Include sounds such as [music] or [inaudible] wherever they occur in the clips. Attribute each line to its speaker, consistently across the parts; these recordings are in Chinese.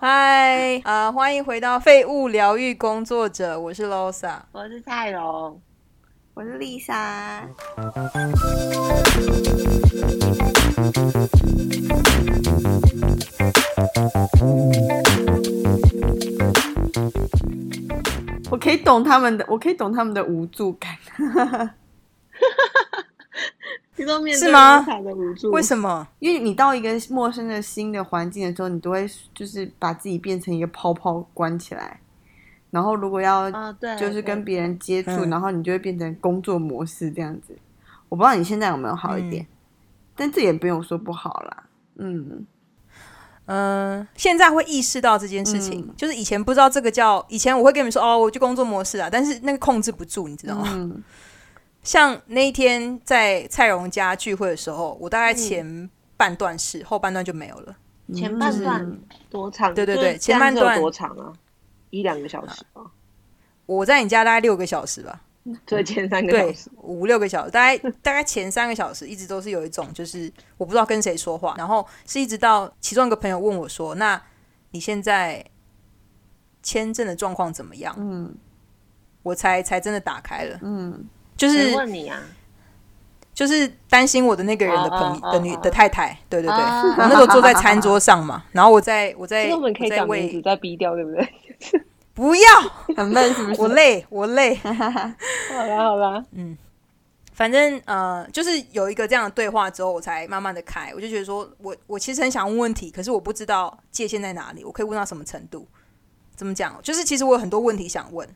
Speaker 1: 嗨，啊，欢迎回到废物疗愈工作者，我是 Losa，
Speaker 2: 我是蔡荣，
Speaker 3: 我是丽莎。我可以懂他们的，我可以懂他们的无助感。[laughs] [laughs]
Speaker 1: 是吗？
Speaker 2: 无助？
Speaker 1: 为什么？
Speaker 3: 因为你到一个陌生的新的环境的时候，你都会就是把自己变成一个泡泡关起来，然后如果要就是跟别人接触，然后你就会变成工作模式这样子。我不知道你现在有没有好一点，但这也不用说不好啦。嗯
Speaker 1: 嗯，现在会意识到这件事情，就是以前不知道这个叫以前我会跟你们说哦，我就工作模式啊，但是那个控制不住，你知道吗？像那一天在蔡荣家聚会的时候，我大概前半段是，后半段就没有了。
Speaker 2: 前半段多长？
Speaker 1: 对对对，前半段
Speaker 2: 多长啊？一两个小时吧。
Speaker 1: 我在你家大概六个小时吧。
Speaker 2: 对，前三个小时，
Speaker 1: 五六个小时，大概 [laughs] 大概前三个小时一直都是有一种，就是我不知道跟谁说话，然后是一直到其中一个朋友问我说：“那你现在签证的状况怎么样？”嗯，我才才真的打开了。嗯。就是
Speaker 2: 问你啊，
Speaker 1: 就是担心我的那个人的朋的女的太太，对对对，我那时候坐在餐桌上嘛，[laughs] 然后我在我在
Speaker 2: 我们可以讲名字再逼掉，对不对？
Speaker 1: 不要，
Speaker 3: 很闷 [laughs] 是不是？
Speaker 1: 我累，我累。[laughs]
Speaker 2: 好啦好啦，嗯，
Speaker 1: 反正呃，就是有一个这样的对话之后，我才慢慢的开，我就觉得说我我其实很想问问题，可是我不知道界限在哪里，我可以问到什么程度？怎么讲？就是其实我有很多问题想问。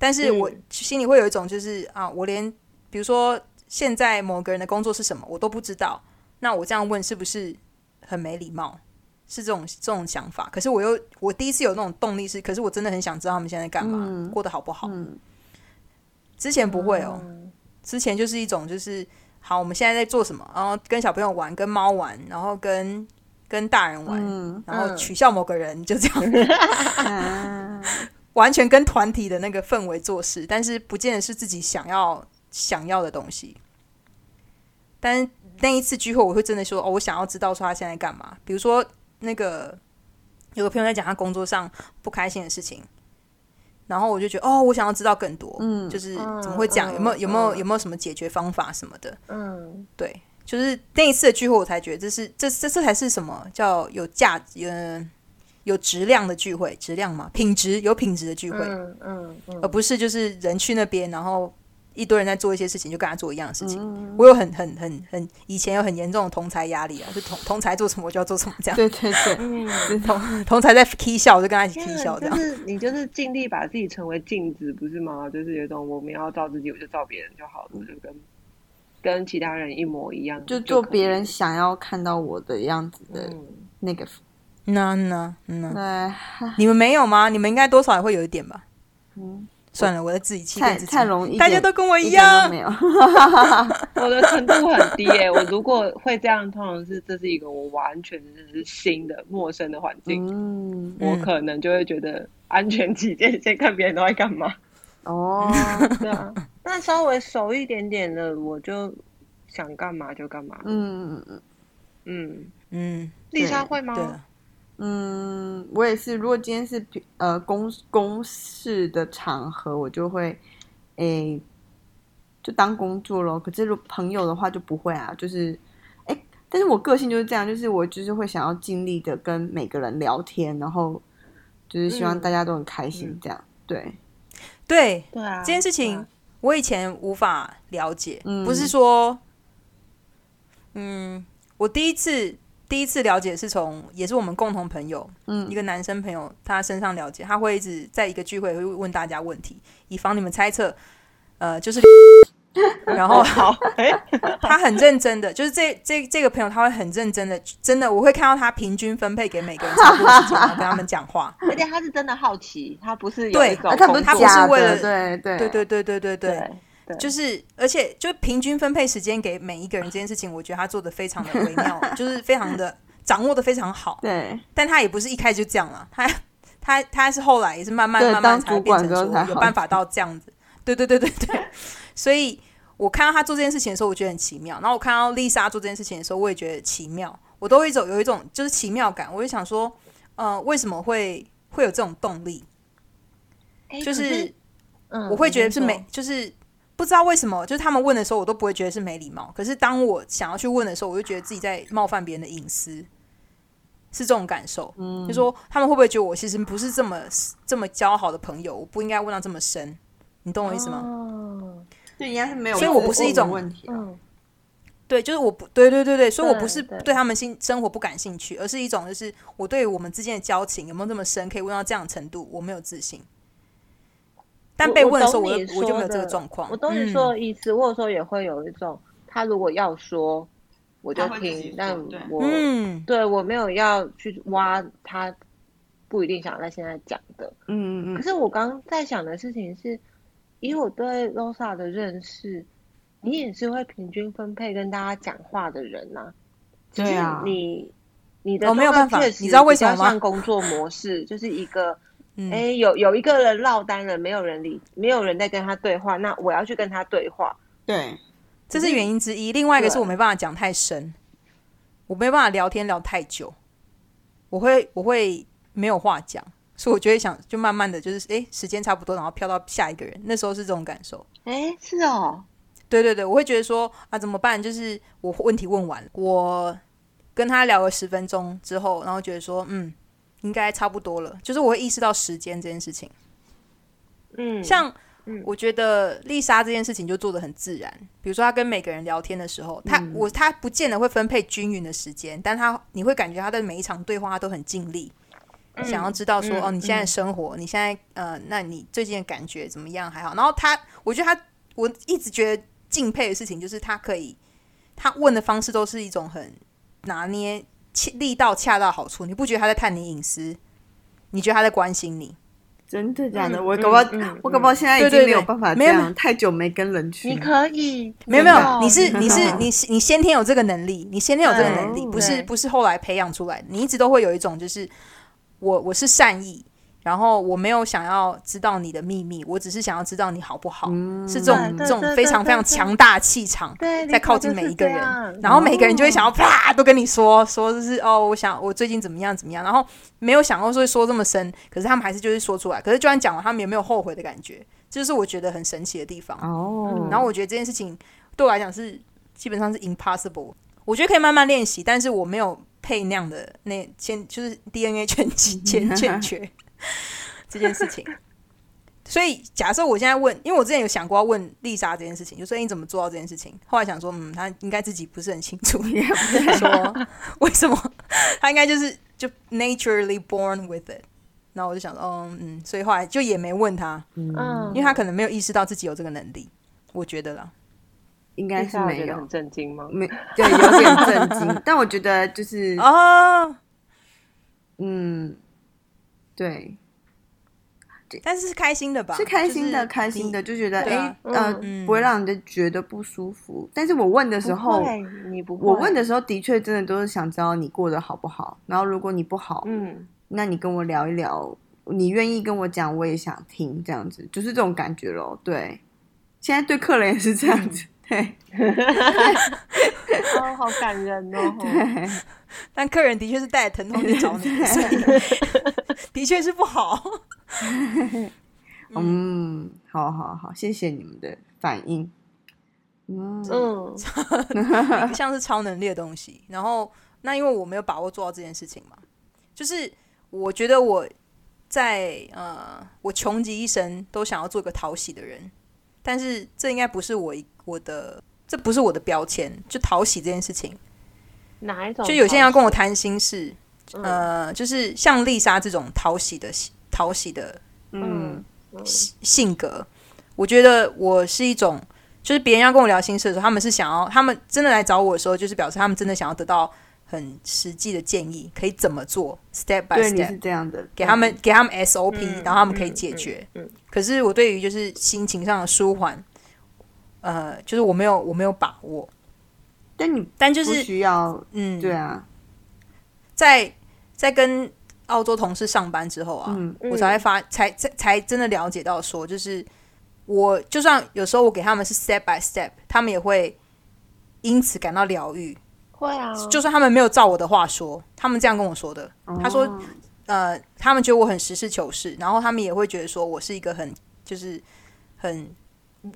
Speaker 1: 但是我心里会有一种，就是啊，我连比如说现在某个人的工作是什么，我都不知道。那我这样问是不是很没礼貌？是这种这种想法。可是我又我第一次有那种动力是，可是我真的很想知道他们现在干嘛，过得好不好。之前不会哦，之前就是一种就是好，我们现在在做什么？然后跟小朋友玩，跟猫玩，然后跟跟大人玩，然后取笑某个人，就这样。[laughs] [laughs] 完全跟团体的那个氛围做事，但是不见得是自己想要想要的东西。但是那一次聚会，我会真的说：“哦，我想要知道说他现在干嘛。”比如说，那个有个朋友在讲他工作上不开心的事情，然后我就觉得：“哦，我想要知道更多。”嗯，就是怎么会讲？有没有有没有有没有什么解决方法什么的？嗯，对，就是那一次的聚会，我才觉得这是这这这才是什么叫有价值？嗯。有质量的聚会，质量嘛，品质有品质的聚会，嗯嗯，而不是就是人去那边，然后一堆人在做一些事情，就跟他做一样的事情。我有很很很很以前有很严重的同才压力啊，就同同才做什么我就要做什么这样。
Speaker 3: 对对对，嗯，[laughs]
Speaker 1: 同同才在 K 笑，我就跟他一起 K 笑这样。
Speaker 2: 就是你就是尽力把自己成为镜子，不是吗？就是有种我们要照自己，我就照别人就好了，就跟跟其他人一模一样，
Speaker 3: 就做别人想要看到我的样子的那个。
Speaker 1: 那那那，[laughs] 你们没有吗？你们应该多少也会有一点吧。嗯，算了，我在自己欺骗自己。
Speaker 3: 太容易，
Speaker 1: 大家都跟我一样。
Speaker 3: 没有，[laughs] [laughs]
Speaker 2: 我的程度很低诶。我如果会这样，通常是这是一个我完全是新的、陌生的环境。嗯，我可能就会觉得安全起见，先看别人都在干嘛。哦，对啊。那稍微熟一点点的，我就想干嘛就干嘛。嗯嗯嗯嗯嗯。丽莎会吗？
Speaker 3: 嗯，我也是。如果今天是呃公公事的场合，我就会诶就当工作咯。可是如果朋友的话就不会啊，就是诶，但是我个性就是这样，就是我就是会想要尽力的跟每个人聊天，然后就是希望大家都很开心，这样对
Speaker 1: 对
Speaker 2: 对啊。
Speaker 1: 这件事情我以前无法了解，不是说嗯，我第一次。第一次了解是从也是我们共同朋友，嗯，一个男生朋友他身上了解，他会一直在一个聚会会问大家问题，以防你们猜测，呃，就是，[laughs] 然后
Speaker 2: 好，[laughs]
Speaker 1: 他很认真的，就是这这这个朋友他会很认真的，真的我会看到他平均分配给每个人差不多时间，跟他们讲话，
Speaker 2: 而且他是真的好奇，他不是
Speaker 1: 对，
Speaker 3: 他不是
Speaker 1: 他不是为了
Speaker 3: 对对
Speaker 1: 对对对对对。对。就是，而且就平均分配时间给每一个人这件事情，我觉得他做的非常的微妙，[laughs] 就是非常的掌握的非常好。
Speaker 3: 对，
Speaker 1: 但他也不是一开始就这样了，他他他是后来也是慢慢慢慢才变成说有办法到这样子。对对对对对，[laughs] 所以我看到他做这件事情的时候，我觉得很奇妙。然后我看到丽莎做这件事情的时候，我也觉得奇妙。我都会走有一种就是奇妙感，我就想说，呃，为什么会会有这种动力？就是
Speaker 2: 嗯
Speaker 1: 我会觉得是每，就是不知道为什么，就是他们问的时候，我都不会觉得是没礼貌。可是当我想要去问的时候，我就觉得自己在冒犯别人的隐私，是这种感受。嗯，就说他们会不会觉得我其实不是这么这么交好的朋友，我不应该问到这么深，你懂我意思吗？
Speaker 2: 哦
Speaker 3: 就应该是没有，
Speaker 1: 所以我不是一种
Speaker 3: 问题啊。
Speaker 2: 嗯
Speaker 1: 对，就是我不对对对对，所以我不是
Speaker 2: 对对
Speaker 1: 对他们新生活不感兴趣，而是一种就是我对我们之间的交情有没有这么深，可以问到这样的程度，我没有自信。但被问的时候，我就我就没有这个
Speaker 2: 说的
Speaker 1: 状况。
Speaker 2: 我懂你
Speaker 1: 嗯
Speaker 2: 说的意思。我有时候也会有一种，他如果要说，我就听但我
Speaker 1: 嗯，
Speaker 2: 对我没有要去挖他不一定想在现在讲的。
Speaker 3: 嗯嗯嗯，
Speaker 2: 可是我刚刚在想的事情是，以我对 Rosa 的认识，你也是会平均分配跟大家讲话的人呐、
Speaker 3: 对啊
Speaker 2: 你你的
Speaker 1: 哦没有办法你知道为什么吗
Speaker 2: 像工作模式就是一个，
Speaker 1: 嗯
Speaker 2: 哎、有有一个人落单了，没有人理，没有人在跟他对话，那我要去跟他对话。
Speaker 3: 对，
Speaker 1: 这是原因之一。另外一个是我没办法讲太深，我没办法聊天聊太久，我会我会没有话讲，所以我就会想，就慢慢的就是，哎，时间差不多，然后飘到下一个人。那时候是这种感受。
Speaker 2: 哎，是哦，
Speaker 1: 对对对，我会觉得说啊，怎么办？就是我问题问完，我跟他聊了十分钟之后，然后觉得说，嗯，应该差不多了。就是我会意识到时间这件事情。
Speaker 2: 嗯，
Speaker 1: 像
Speaker 2: 嗯
Speaker 1: 我觉得丽莎这件事情就做的很自然，比如说她跟每个人聊天的时候，她、我她不见得会分配均匀的时间，但她你会感觉她的每一场对话她都很尽力，想要知道说、
Speaker 2: 嗯
Speaker 1: 哦你现在生活，你现在呃，那你最近的感觉怎么样？还好。然后她，我觉得她，我一直觉得敬佩的事情就是她可以，她问的方式都是一种很拿捏切力道恰到好处，你不觉得他在探你隐私？你觉得他在关心你？
Speaker 3: 真的假的？
Speaker 2: 嗯
Speaker 3: 我搞不好
Speaker 2: 嗯嗯，
Speaker 3: 我搞不好现在已经没有办法这
Speaker 1: 没有
Speaker 3: 样，太久没跟人去。
Speaker 2: 你可以，
Speaker 1: 没有没有，你是你是 [laughs] 你是你先天有这个能力，你先天有这个能力，不是不是后来培养出来的。你一直都会有一种就是我我是善意，然后我没有想要知道你的秘密，我只是想要知道你好不好，
Speaker 3: 嗯
Speaker 1: 是这种这种非常非常强大气场。
Speaker 2: 对，
Speaker 1: 在靠近每一个人然后每个人就会想要啪都跟你说说，就是哦，我想我最近怎么样怎么样，然后没有想过说说这么深，可是他们还是就是说出来，可是就算讲了，他们也没有后悔的感觉，这就是我觉得很神奇的地方。
Speaker 3: 哦，
Speaker 1: 然后我觉得这件事情对我来讲是基本上是 impossible。我觉得可以慢慢练习，但是我没有配那样的那先就是 DNA 全欠欠缺 [laughs] 这件事情。所以假设我现在问，因为我之前有想过要问丽莎这件事情，就说你怎么做到这件事情？后来想说，嗯，她应该自己不是很清楚，因为说 [laughs] 为什么她应该就是就 naturally born with it。然后我就想说，哦，嗯，所以后来就也没问她，
Speaker 2: 嗯，
Speaker 1: 因为她可能没有意识到自己有这个能力，我觉得啦。
Speaker 3: 应该是没有
Speaker 2: 很，震惊吗？
Speaker 3: 没对，有点震惊。但我觉得就是，
Speaker 1: 哦，
Speaker 3: 嗯，对，
Speaker 1: 但是是开心的吧？
Speaker 3: 是开心的，
Speaker 1: 就是
Speaker 3: 开心的，就觉得哎，呃，
Speaker 1: 嗯
Speaker 3: 不会让人家觉得不舒服。但是我问的时候
Speaker 2: 不，你不，
Speaker 3: 我问的时候的确真的都是想知道你过得好不好。然后如果你不好，
Speaker 2: 嗯，
Speaker 3: 那你跟我聊一聊，你愿意跟我讲，我也想听，这样子就是这种感觉咯。对，现在对客人也是这样子，对
Speaker 2: 哦，好感人哦，[laughs]
Speaker 3: 对，
Speaker 1: 但客人的确是带着疼痛去找你，[laughs] 所以的确是不好。[laughs]
Speaker 3: 嗯，好好好，谢谢你们的反应。嗯，
Speaker 2: 嗯，
Speaker 1: 像是超能力的东西。然后，那因为我没有把握做到这件事情嘛，就是我觉得我在呃，我穷极一生都想要做一个讨喜的人，但是这应该不是我我的，这不是我的标签。就讨喜这件事情，
Speaker 2: 哪一种？
Speaker 1: 就有些人要跟我，谈心事，
Speaker 2: 嗯
Speaker 1: 呃，就是像丽莎这种讨喜的讨喜的
Speaker 3: 嗯，
Speaker 1: 性格，我觉得我是一种，就是别人要跟我聊心事的时候，他们是想要，他们真的来找我的时候，就是表示他们真的想要得到很实际的建议，可以怎么做，step by step，
Speaker 3: 这样的，
Speaker 1: 给他们给他们 SOP，、
Speaker 2: 嗯
Speaker 1: 然后他们可以解决。
Speaker 2: 嗯嗯
Speaker 1: 可是我对于就是心情上的舒缓，呃，就是我没有我没有把握，
Speaker 3: 但你
Speaker 1: 但就是
Speaker 3: 需要，
Speaker 1: 嗯，
Speaker 3: 对啊，
Speaker 1: 在在跟澳洲同事上班之后啊，
Speaker 3: 嗯。
Speaker 1: 我才会发才才才真的了解到说，就是我就算有时候我给他们是 step by step，他们也会因此感到疗愈。
Speaker 2: 会啊，
Speaker 1: 就算他们没有照我的话说，他们这样跟我说的。他说
Speaker 3: 哦
Speaker 1: 呃，他们觉得我很实事求是，然后他们也会觉得说我是一个很就是很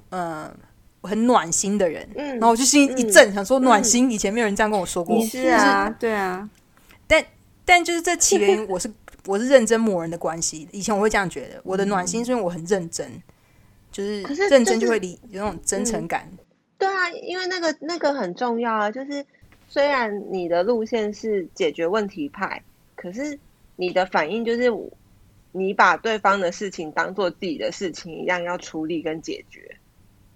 Speaker 1: 呃很暖心的人，
Speaker 2: 嗯
Speaker 1: 然后我就心一震，想说暖心，以前没有人这样跟我说过，
Speaker 3: 是啊，对啊，
Speaker 1: 但但就是这起源于我是 [laughs] 我是认真磨人的关系，以前我会这样觉得，我的暖心是因为我很认真，就是认真
Speaker 2: 就是
Speaker 1: 就会理有那种真诚感，
Speaker 2: 对啊，因为那个那个很重要啊，就是虽然你的路线是解决问题派，可是你的反应就是你把对方的事情当做自己的事情一样要处理跟解决，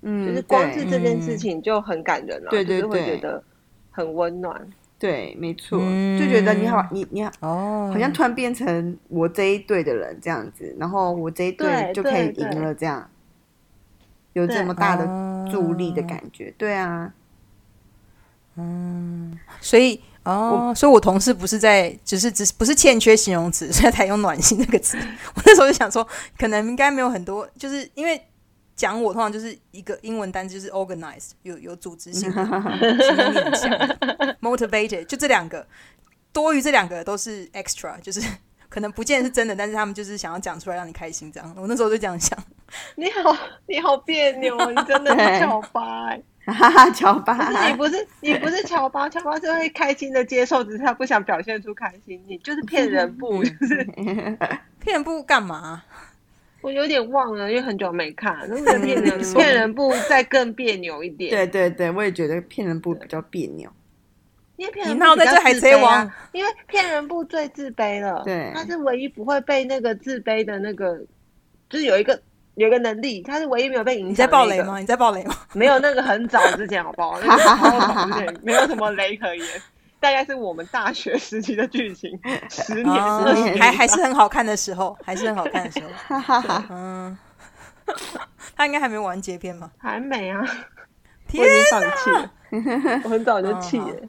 Speaker 3: 嗯，
Speaker 2: 就是光是这件事情就很感人了、
Speaker 3: 对对
Speaker 2: 就是会
Speaker 3: 对
Speaker 2: 觉得很温暖。
Speaker 3: 对，没错，
Speaker 1: 嗯
Speaker 3: 就觉得你好，你你好
Speaker 1: 哦，
Speaker 3: 好像突然变成我这一队的人这样子，然后我这一队就可以赢了，这样有这么大的
Speaker 1: 哦
Speaker 3: 助力的感觉，对啊，
Speaker 1: 所以哦，所以我同事不是在，只是只是不是欠缺形容词，所以才用暖心这个词。[laughs] 我那时候就想说，可能应该没有很多，就是因为讲我通常就是一个英文单词，就是 organized，有有组织性的，[laughs] 强，motivated，就这两个，多余这两个都是 extra，就是可能不见得是真的，但是他们就是想要讲出来让你开心，这样。我那时候就这样想。
Speaker 2: 你好，你好别扭哦，你真的是乔巴、欸。
Speaker 3: 哈哈，乔巴，
Speaker 2: 你不是你不是乔巴，[laughs] 乔巴是会开心的接受，只是他不想表现出开心。你就是骗人部，就是。[laughs]
Speaker 1: 骗人不干嘛？
Speaker 2: 我有点忘了，因为很久没看。那个骗人 [laughs] 骗人部再更别扭一点，
Speaker 3: 对对对，我也觉得骗人部比较别扭，
Speaker 2: 因为骗人
Speaker 1: 你闹在这海贼王。
Speaker 2: 啊，因为骗人部最自卑了，
Speaker 3: 对。
Speaker 2: 他是唯一不会被那个自卑的那个，就是有一个有一个能力，他是唯一没有被影响。
Speaker 1: 你在暴雷吗？？你在暴雷吗？
Speaker 2: 没有，那个很早之前好不好？那个超早之前没有什么雷可言，大概是我们大学时期的剧情，十年、十年
Speaker 1: 还还是很好看的时候，还是很好看的时候。
Speaker 3: 哈哈哈。
Speaker 1: 嗯，[laughs] 他应该还没完结篇吧？
Speaker 2: 还没啊，我
Speaker 1: 天
Speaker 2: 已经放弃了，我很早就弃
Speaker 1: 嗯
Speaker 2: 了，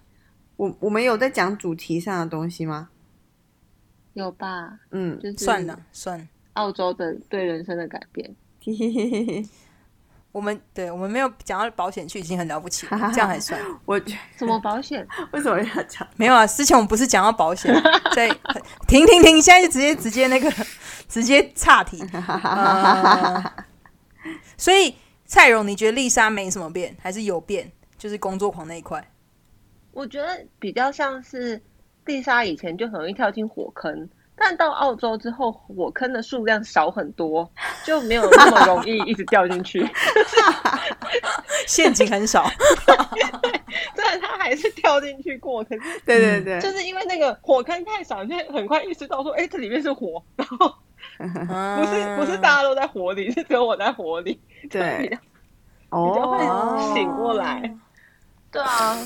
Speaker 3: 我我们有在讲主题上的东西吗？
Speaker 2: 有吧？
Speaker 3: 嗯，
Speaker 2: 就是
Speaker 1: 算了算了，
Speaker 2: 澳洲的对人生的改变。[laughs]
Speaker 1: 我们对我们没有讲到保险去已经很了不起了，[laughs] 这样还算
Speaker 3: 我觉 [laughs]
Speaker 2: 什么保险？
Speaker 3: 为什么要讲？
Speaker 1: 没有啊？之前我们不是讲到保险，在停停停，现在就直接直接那个直接岔题。呃所以蔡荣，你觉得丽莎没什么变，还是有变？就是工作狂那一块。
Speaker 2: 我觉得比较像是丽莎以前就很容易跳进火坑，但到澳洲之后，火坑的数量少很多，就没有那么容易一直掉进去。
Speaker 1: 陷阱很少，
Speaker 2: 虽然他还是跳进去过，可是
Speaker 3: 对对对，
Speaker 2: 就是因为那个火坑太少，就很快意识到说，哎、这里面是火，然后不是不是大家都在火里，是只有我在火里，
Speaker 3: 对
Speaker 2: 比较
Speaker 3: 哦
Speaker 2: 会醒过来。对啊，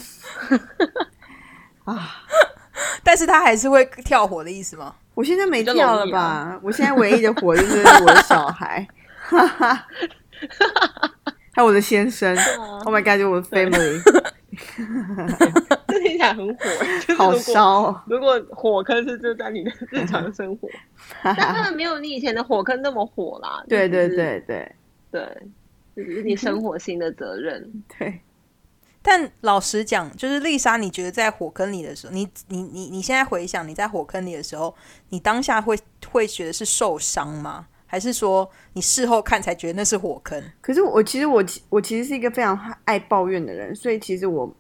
Speaker 3: 啊！[laughs] [laughs]
Speaker 1: 但是他还是会跳火的意思吗？
Speaker 3: 我现在没跳了吧？我现在唯一的火就是我的小孩，哈哈，还有我的先生。
Speaker 2: 啊
Speaker 3: Oh my god！就我的 family，
Speaker 2: 这听起来很火，就是
Speaker 3: 好烧哦。
Speaker 2: 如果火坑是就在你的日常生活，[laughs] 但他们没有你以前的火坑那么火啦。
Speaker 3: 对对对对
Speaker 2: 对，这只是你生活新的责任。
Speaker 3: 对，
Speaker 1: 但老实讲，就是丽莎，你觉得在火坑里的时候，你你你你现在回想你在火坑里的时候，你当下会会觉得是受伤吗？还是说你事后看才觉得那是火坑？
Speaker 3: 可是我其实我我其实是一个非常爱抱怨的人，所以其实我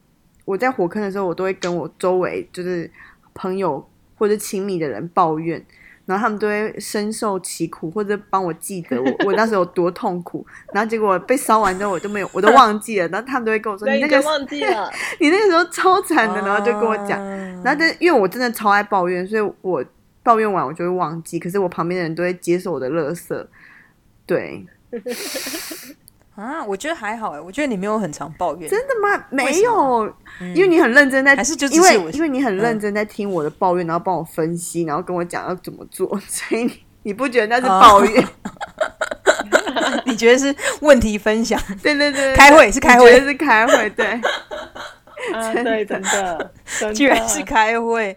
Speaker 3: 我在火坑的时候，我都会跟我周围就是朋友或者亲密的人抱怨，然后他们都会深受其苦，或者帮我记得我 [laughs] 我那时候有多痛苦，然后结果被烧完之后我都没有我都忘记了，然后他们都会跟我说
Speaker 2: 你
Speaker 3: 那个
Speaker 2: 忘记了，[laughs]
Speaker 3: 你那个时候超惨的，然后就跟我讲，
Speaker 1: 啊
Speaker 3: 然后但因为我真的超爱抱怨，所以我抱怨完我就会忘记，可是我旁边的人都会接受我的乐色，对，[laughs]
Speaker 1: 啊，我觉得还好哎，我觉得你没有很常抱怨，
Speaker 3: 真的吗？没有，因为你很认真在，
Speaker 1: 还是就只
Speaker 3: 因为因为你很认真在听我的抱怨，然后帮我分析，然后跟我讲要怎么做，[laughs] 所以你你不觉得那是抱怨？[laughs]
Speaker 1: 你觉得是问题分享？
Speaker 3: 对对对，对
Speaker 1: 开会是开会。
Speaker 3: 我觉得是开会，对，[laughs]
Speaker 2: 啊，对，真的，真的。
Speaker 1: 居然是开会，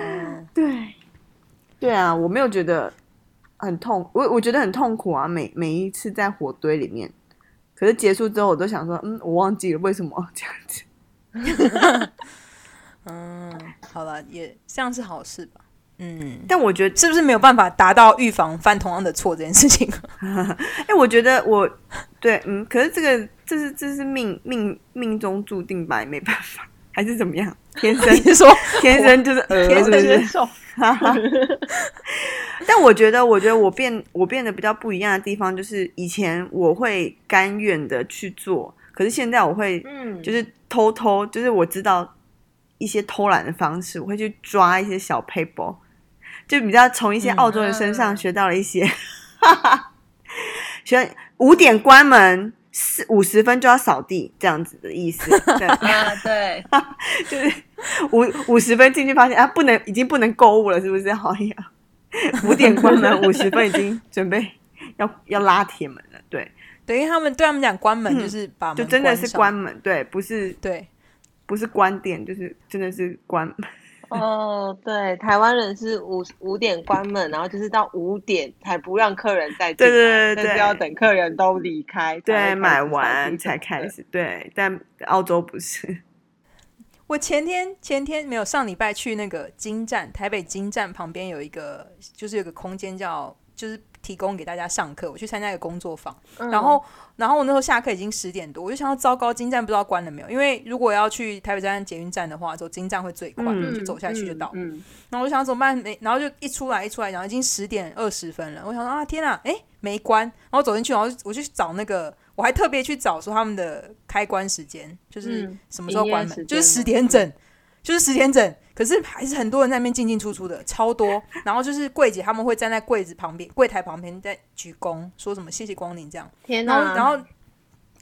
Speaker 1: 嗯，
Speaker 3: 对，对啊，我没有觉得很痛，我我觉得很痛苦啊，每每一次在火堆里面，可是结束之后，我都想说，嗯，我忘记了为什么 [laughs] 这样子。[laughs]
Speaker 1: 嗯，好了，也这样是好事吧？
Speaker 3: 嗯，但我觉得
Speaker 1: 是不是没有办法达到预防犯同样的错这件事情？[laughs]
Speaker 3: 哎，我觉得我对，嗯，可是这个这是这是命命命中注定吧，也没办法，还是怎么样？[laughs] 天生
Speaker 1: 说 [laughs]
Speaker 3: 天生就是
Speaker 2: 天生接受。[laughs]
Speaker 3: 但我觉得，我觉得我变我变得比较不一样的地方，就是以前我会甘愿的去做，可是现在我会，嗯，就是偷偷，就是我知道一些偷懒的方式，我会去抓一些小 paper。就比较从一些澳洲人身上学到了一些，学五点关门，四五十分就要扫地这样子的意思。[laughs]
Speaker 2: 对啊，对，[laughs]
Speaker 3: 就是五五十分进去发现啊，不能已经不能购物了，是不是？好呀，五点关门，[laughs] 五十分已经准备要要拉铁门了。对，
Speaker 1: 等于他们对他们讲关门就是把门
Speaker 3: 就真的是关门，对，不是
Speaker 1: 对，
Speaker 3: 不是关店，就是真的是关门。
Speaker 2: 哦，对，台湾人是五五点关门，然后就是到五点才不让客人再进
Speaker 3: 来，
Speaker 2: 但是要等客人都离开，
Speaker 3: 对，买完才开始。对，但澳洲不是。[laughs]
Speaker 1: 我前天前天没有上礼拜去那个金站，台北金站旁边有一个，就是有个空间叫就是。提供给大家上课，我去参加一个工作坊，然后，然后我那时候下课已经十点多，我就想到糟糕，金站不知道关了没有？因为如果要去台北站捷运站的话，走金站会最快，就走下去就到。然后我就想怎么办？没，然后就一出来一出来，然后已经十点二十分了。我想说啊，天啊，哎，没关。然后走进去，然后我去找那个，我还特别去找说他们的开关时间，就是什么时候关门，就是十点整。就是十点整，可是还是很多人在那边进进出出的，超多。[laughs] 然后就是柜姐他们会站在柜子旁边、柜台旁边在鞠躬，说什么谢谢光临这样。
Speaker 2: 天
Speaker 1: 哪！然后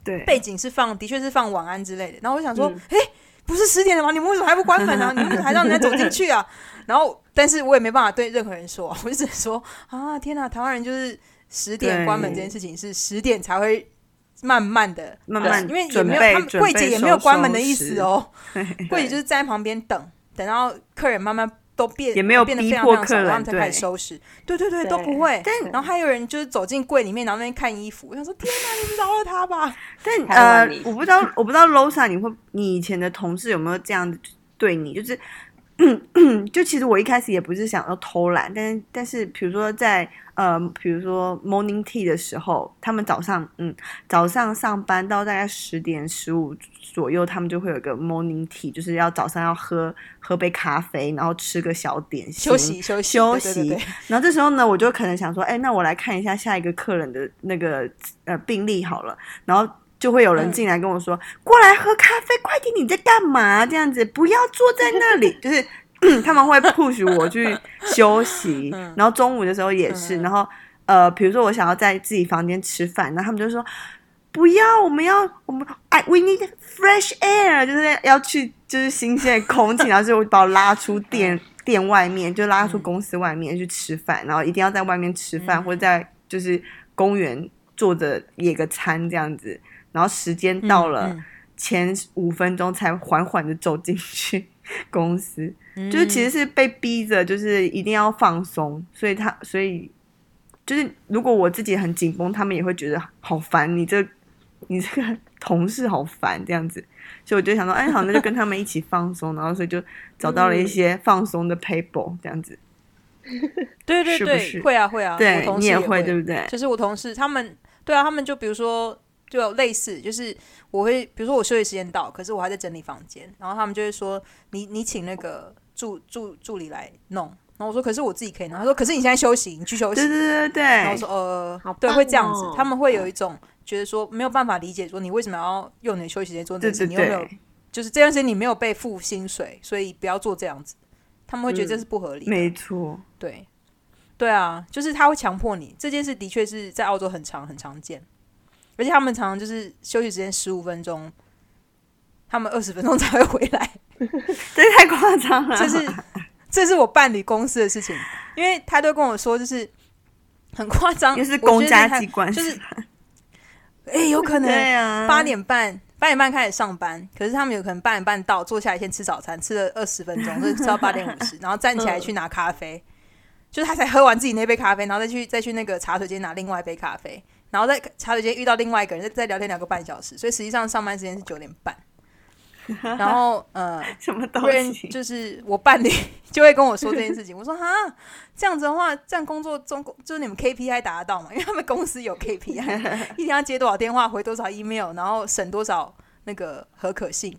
Speaker 3: 对
Speaker 1: 背景是放，的确是放晚安之类的。然后我想说，哎，不是十点了吗？你们为什么还不关门呢？[laughs] 你们还让人家走进去啊？然后，但是我也没办法对任何人说，我就只能说啊，天哪！台湾人就是十点关门这件事情是十点才会。慢慢的，
Speaker 3: 慢慢，
Speaker 1: 因为也没有他们柜姐也没有关门的意思哦。[laughs] 柜姐就是站在旁边等，等到客人慢慢都变，
Speaker 3: 也没有
Speaker 1: 变得非常非常少，然后才开始收拾。对对对，都不会。但然后还有人就是走进柜里面，然后那边看衣服。我想说，天哪，你们饶了他吧！[laughs]
Speaker 3: 但呃，我不知道，我不知道 Losa，你会，你以前的同事有没有这样对你？就是，[clears throat] 就其实我一开始也不是想要偷懒，但是但是，比如说在。呃，比如说 morning tea 的时候，他们早上，嗯，早上上班到大概十点十五左右，他们就会有一个 morning tea，就是要早上要喝喝杯咖啡，然后吃个小点心，
Speaker 1: 休息休息
Speaker 3: 休息。[laughs] 然后这时候呢，我就可能想说，哎，那我来看一下下一个客人的那个呃病历好了，然后就会有人进来跟我说，过来喝咖啡，快点，你在干嘛？这样子，不要坐在那里，[laughs] 就是。他们会 push 我去休息，然后中午的时候也是，然后呃，比如说我想要在自己房间吃饭，然后他们就说不要，我们要我们哎，we need fresh air，就是要去就是新鲜的空气，[laughs] 然后就把我拉出店店外面，就拉出公司外面去吃饭，然后一定要在外面吃饭，或者在就是公园坐着野个餐这样子，然后时间到了前五分钟才缓缓的走进去 [laughs] 公司。就是其实是被逼着，就是一定要放松，所以他所以就是如果我自己很紧绷，他们也会觉得好烦。你这你这个同事好烦这样子，所以我就想说，哎，好，那就跟他们一起放松，然后所以就找到了一些放松的 paper 这样子。
Speaker 1: 对对对，会啊会啊，
Speaker 3: 对你
Speaker 1: 也
Speaker 3: 会对不对？
Speaker 1: 就是我同事他们，对啊，他们就比如说就有类似，就是我会比如说我休息时间到，可是我还在整理房间，然后他们就会说，你你请那个。助助助理来弄，然后我说：“可是我自己可以弄。”他说：“可是你现在休息，你去休息。”
Speaker 3: 对对对对。
Speaker 1: 然后我说：“呃，对，会这样子。他们会有一种觉得说没有办法理解，说你为什么要用你的休息时间做这件事？你有没有就是这段时间你没有被付薪水，所以不要做这样子。他们会觉得这是不合理。
Speaker 3: 没错，
Speaker 1: 对对啊，就是他会强迫你这件事，的确是在澳洲很常很常见，而且他们常常就是休息时间十五分钟，他们二十分钟才会回来。[laughs]
Speaker 3: 这太夸张了！
Speaker 1: 这是 [laughs] 这是我办理公司的事情，因为他都跟我说，就是很夸张，
Speaker 3: 就是公家机关，
Speaker 1: 就是哎，有可能八点半八点半开始上班，可是他们有可能八点半到，坐下来先吃早餐，吃了二十分钟，就吃到八点五十，[laughs] 然后站起来去拿咖啡，就是他才喝完自己那杯咖啡，然后再去再去那个茶水间拿另外一杯咖啡，然后在茶水间遇到另外一个人，再再聊天聊个半小时，所以实际上上班时间是九点半。[laughs] 然后呃，[laughs]
Speaker 3: 什么东
Speaker 1: 人
Speaker 3: 西？
Speaker 1: 就是我伴侣就会跟我说这件事情。我说哈，这样子的话，这样工作中就是你们 KPI 达得到嘛？因为他们公司有 KPI，[laughs] 一天要接多少电话，回多少 email，然后审多少那个合可信。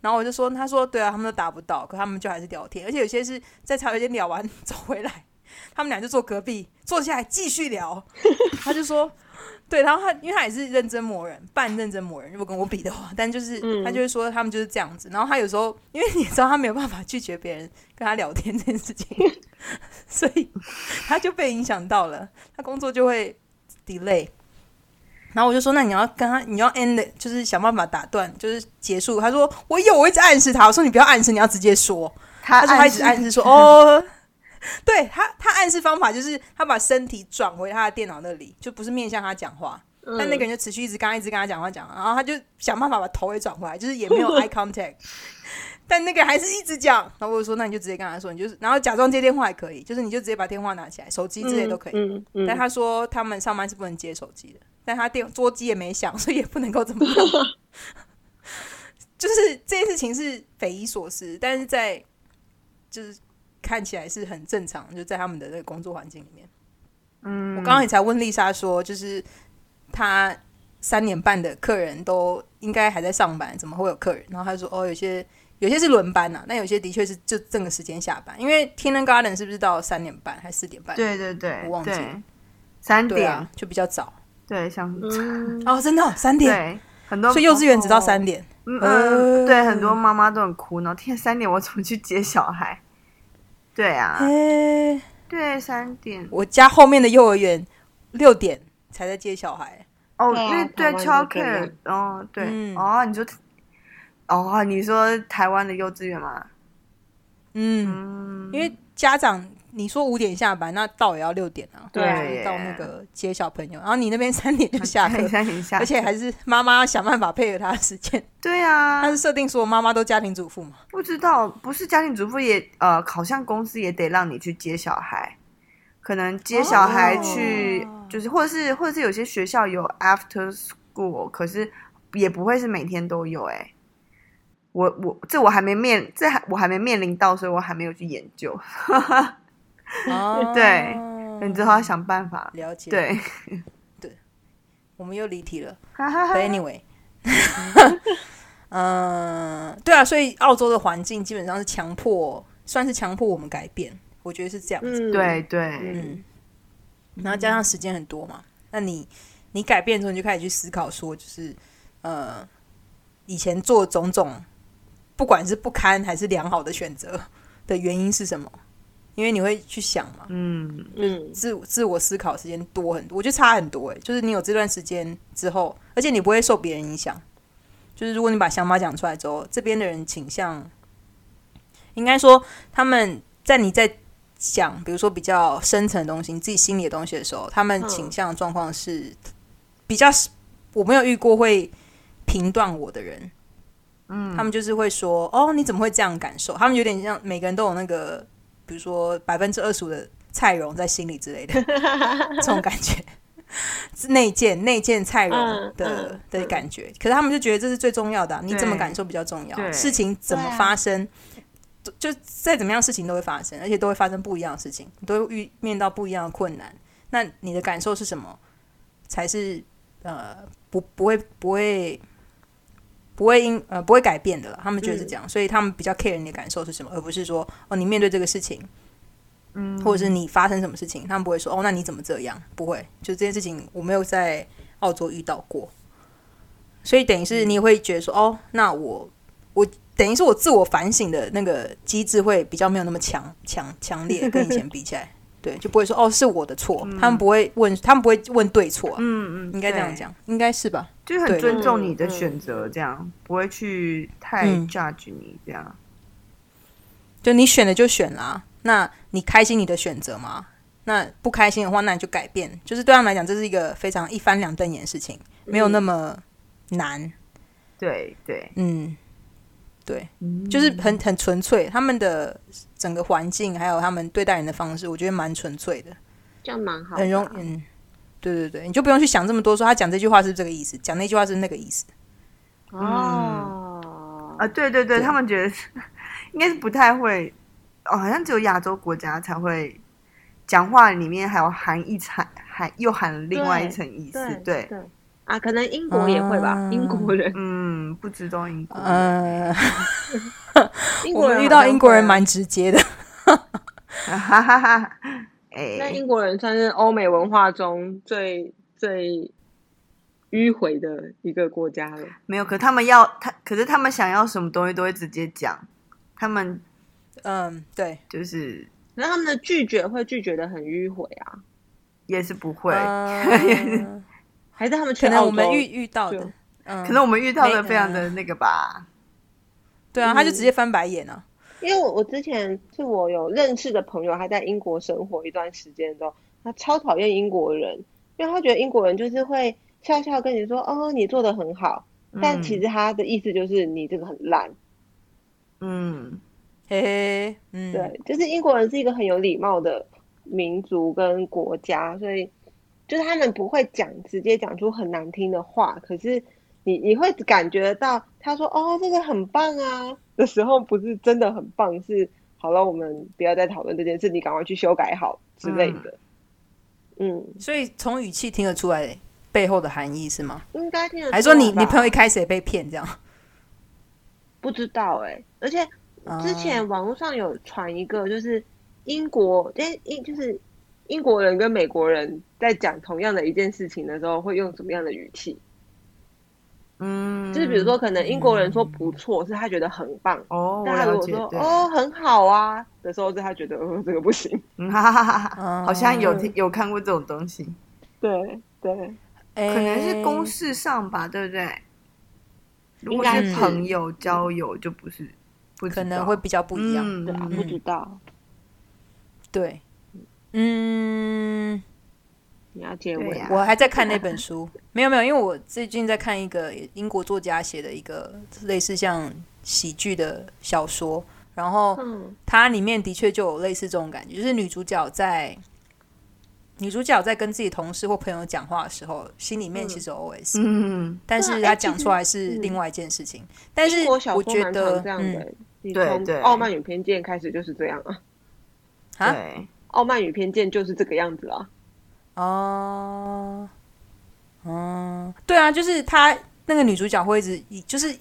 Speaker 1: 然后我就说，他说对啊，他们都达不到，可他们就还是聊天，而且有些是在茶水间聊完走回来，他们俩就坐隔壁坐下来继续聊。他就说。[laughs] 对，然后他因为他也是认真磨人，半认真磨人。如果跟我比的话，但就是他就会说他们就是这样子。然后他有时候，因为你知道他没有办法拒绝别人跟他聊天这件事情，[laughs] 所以他就被影响到了，他工作就会 delay。然后我就说，那你要跟他，你要 end，就是想办法打断，就是结束。他说我有，我一直暗示他，我说你不要暗示，你要直接说。他说他一直暗示说 [laughs] 哦。[laughs] 对他，他暗示方法就是他把身体转回他的电脑那里，就不是面向他讲话。但那个人就持续一直跟他一直跟他讲话讲，然后他就想办法把头也转回来，就是也没有 [laughs] eye contact。[laughs] 但那个还是一直讲。然后我就说，那你就直接跟他说，你就是然后假装接电话也可以，就是你就直接把电话拿起来，手机之类都可以。但他说他们上班是不能接手机的，但他电桌机也没响，所以也不能够这么样。就是这件事情是匪夷所思，但是在就是。看起来是很正常，就在他们的那个工作环境里面。嗯，我刚刚也才问丽莎说，就是他三点半的客人都应该还在上班，怎么会有客人？然后他说：“哦，有些有些是轮班呐，那有些的确是就这个时间下班。因为天能 garden 是不是到三点半还是四点半？
Speaker 3: 对对对，
Speaker 1: 我忘记
Speaker 3: 三点
Speaker 1: 就比较早。
Speaker 3: 对，像 [laughs]
Speaker 1: 哦，真的三点，
Speaker 3: 对，很多
Speaker 1: 所以幼稚园只到三点。
Speaker 3: 嗯，对，很多妈妈都很苦恼，天三点我怎么去接小孩？对啊，对，三点。
Speaker 1: 我家后面的幼儿园六点才在接小孩。
Speaker 3: 哦，对对，childcare。哦，对，哦，你说，哦，你说台湾的幼稚园吗？
Speaker 1: 嗯，因为家长。你说五点下班，那到也要六点啊。
Speaker 3: 对，
Speaker 1: 到那个接小朋友，然后你那边三点就下课，[laughs]
Speaker 3: 三点下，
Speaker 1: 而且还是妈妈想办法配合他的时间。
Speaker 3: 对啊，
Speaker 1: 他是设定说妈妈都家庭主妇嘛？
Speaker 3: 不知道，不是家庭主妇也呃，好像公司也得让你去接小孩，可能接小孩去，就是或者是或者是有些学校有 after school，可是也不会是每天都有哎。我我这我还没面，这还我还没面临到，所以我还没有去研究。[laughs]
Speaker 1: 哦，
Speaker 3: 对，你之后要想办法
Speaker 1: 了解。
Speaker 3: 对，[laughs]
Speaker 1: 对，我们又离题了。[laughs] Anyway，嗯，对啊，所以澳洲的环境基本上是强迫，算是强迫我们改变。我觉得是这样子。
Speaker 3: 对对，
Speaker 1: 嗯。然后加上时间很多嘛，那你你改变之后，你就开始去思考说，就是呃，以前做种种，不管是不堪还是良好的选择的原因是什么？因为你会去想嘛，嗯嗯，自自我思考时间多很多，我觉得差很多哎。就是你有这段时间之后，而且你不会受别人影响。就是如果你把想法讲出来之后，这边的人倾向，应该说他们在你在讲，比如说比较深层的东西，你自己心里的东西的时候，他们倾向状况是比较我没有遇过会评断我的人。嗯，他们就是会说，哦，你怎么会这样感受？他们有点像每个人都有那个。比如说百分之二十五的蔡荣在心里之类的，[laughs] 这种感觉，内建内建蔡荣的的感觉。可是他们就觉得这是最重要的，你怎么感受比较重要。事情怎么发生，就再怎么样事情都会发生，而且都会发生不一样的事情，你都会遇面到不一样的困难。那你的感受是什么？才是呃不不会不会不会因呃不会改变的了。他们觉得是这样，所以他们比较 care 你的感受是什么，而不是说哦你面对这个事情。嗯，或者是你发生什么事情，他们不会说哦，那你怎么这样？不会，就这件事情我没有在澳洲遇到过，所以等于是你会觉得说哦，那我我等于是我自我反省的那个机制会比较没有那么强强强烈，跟以前比起来，对，就不会说哦是我的错，他们不会问，他们不会问对错，嗯嗯，应该这样讲，应该是吧？
Speaker 3: 就是很尊重你的选择，这样不会去太 judge 你这样，
Speaker 1: 就你选了就选啦。那你开心你的选择吗？那不开心的话，那你就改变。就是对他们来讲，这是一个非常一翻两瞪眼的事情，没有那么难。
Speaker 3: 对对，
Speaker 1: 嗯，对，就是很很纯粹。他们的整个环境还有他们对待人的方式，我觉得蛮纯粹的，
Speaker 2: 这样蛮好。
Speaker 1: 很容嗯，对对对，你就不用去想这么多，说他讲这句话是这个意思，讲那句话是那个意思。
Speaker 2: 哦。
Speaker 3: 啊，对对对，
Speaker 1: 对
Speaker 3: 他们觉得是应该是不太会，哦，好像只有亚洲国家才会讲话里面还有含一层，含又含另外一层意思，对，
Speaker 2: 对啊，可能英国也会吧，
Speaker 1: 嗯
Speaker 2: 英国人，
Speaker 3: 嗯，不知道英国，
Speaker 1: 呃，[laughs]
Speaker 2: 英国人
Speaker 1: 遇到英国人蛮直接的。
Speaker 3: 哈哈哈哎，
Speaker 2: 那
Speaker 3: 哎，
Speaker 2: 英国人算是欧美文化中最最迂回的一个国家了。
Speaker 3: 没有，可他们要他，可是他们想要什么东西都会直接讲，他们
Speaker 1: 嗯，对，
Speaker 3: 就是
Speaker 2: 那他们的拒绝会拒绝的很迂回啊，
Speaker 3: 也是不会，
Speaker 1: 嗯 [laughs]
Speaker 2: 还是他们去
Speaker 1: 可能我们遇遇到的，嗯，
Speaker 3: 可能我们遇到的非常的那个吧，
Speaker 1: 对啊，他就直接翻白眼啊。
Speaker 2: 因为我我之前是我有认识的朋友，他在英国生活一段时间之后，他超讨厌英国人，因为他觉得英国人就是会笑笑跟你说哦你做的很好，但其实他的意思就是你这个很烂。
Speaker 3: 嗯，
Speaker 1: 嘿嘿，嗯，
Speaker 2: 对，就是英国人是一个很有礼貌的民族跟国家，所以就是他们不会讲直接讲出很难听的话，可是你你会感觉到他说哦这个很棒啊的时候，不是真的很棒，是好了，我们不要再讨论这件事，你赶快去修改好之类的。嗯，
Speaker 1: 所以从语气听得出来背后的含义是吗？
Speaker 2: 应该听得出来。
Speaker 1: 还是说你你朋友一开始也被骗这样？[laughs]
Speaker 2: 不知道哎、而且
Speaker 1: 啊
Speaker 2: 之前网络上有传一个，就是英国，哎，英就是英国人跟美国人在讲同样的一件事情的时候，会用什么样的语气？
Speaker 3: 嗯，
Speaker 2: 就是比如说，可能英国人说不错，是他觉得很棒；
Speaker 3: 哦，我
Speaker 2: 但他如果说，哦很好啊的时候，是他觉得 [laughs] 哦这个不行。
Speaker 3: 嗯哈哈哈哈，
Speaker 1: 嗯
Speaker 3: 好像有听有看过这种东西，
Speaker 2: 对对，
Speaker 1: 可
Speaker 3: 可能是公事上吧，对不对？如果是
Speaker 2: 应该
Speaker 3: 朋友交友，就不是，不
Speaker 1: 可能会比较不一样。
Speaker 3: 嗯
Speaker 2: 对啊，
Speaker 3: 嗯
Speaker 2: 不知道
Speaker 1: 对，嗯，
Speaker 2: 你要接吻
Speaker 3: 对呀。
Speaker 1: 我还在看那本书，[laughs] 没有没有，因为我最近在看一个英国作家写的一个类似像喜剧的小说，然后
Speaker 2: 嗯。
Speaker 1: 它里面的确就有类似这种感觉，就是女主角在女主角在跟自己同事或朋友讲话的时候，心里面其实有 OS，、
Speaker 3: 嗯，
Speaker 1: 但是她讲出来是
Speaker 2: 嗯
Speaker 1: 另外一件事情。但是我觉得
Speaker 3: 对对《
Speaker 2: 傲慢与偏见》开始就是这样啊，
Speaker 1: 啊？
Speaker 3: 对，《
Speaker 2: 傲慢与偏见》就是这个样子啊。
Speaker 1: 哦，哦，对啊，就是她那个女主角会一直以就是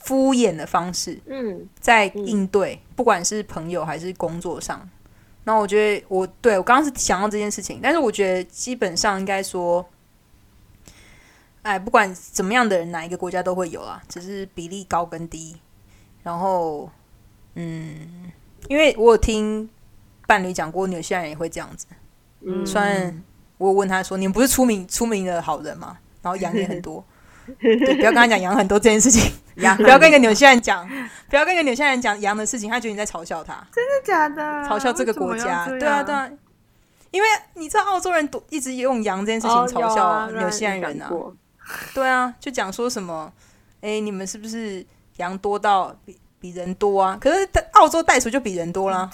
Speaker 1: 敷衍的方式
Speaker 2: 嗯，
Speaker 1: 在应对，不管是朋友还是工作上。那我觉得我对我刚刚是想到这件事情，但是我觉得基本上应该说，哎，不管怎么样的人，哪一个国家都会有啊，只是比例高跟低。然后，嗯，因为我有听伴侣讲过，纽西兰人也会这样子。
Speaker 2: 嗯。
Speaker 1: 虽然我有问他说：“你们不是出名出名的好人吗？然后羊也很多，[laughs] 对，不要跟他讲羊很多这件事情，[laughs]
Speaker 3: 羊
Speaker 1: 不要跟一个纽西兰讲，不要跟一个纽西兰人讲羊的事情，他觉得你在嘲笑他，
Speaker 3: 真的假的？
Speaker 1: 嘲笑这个国家。对啊，对啊，因为你知道澳洲人都一直用羊这件事情
Speaker 2: 哦
Speaker 1: 嘲笑纽西兰人啊，对啊，就讲说什么，哎，你们是不是羊多到比比人多啊？可是澳洲袋鼠就比人多啦。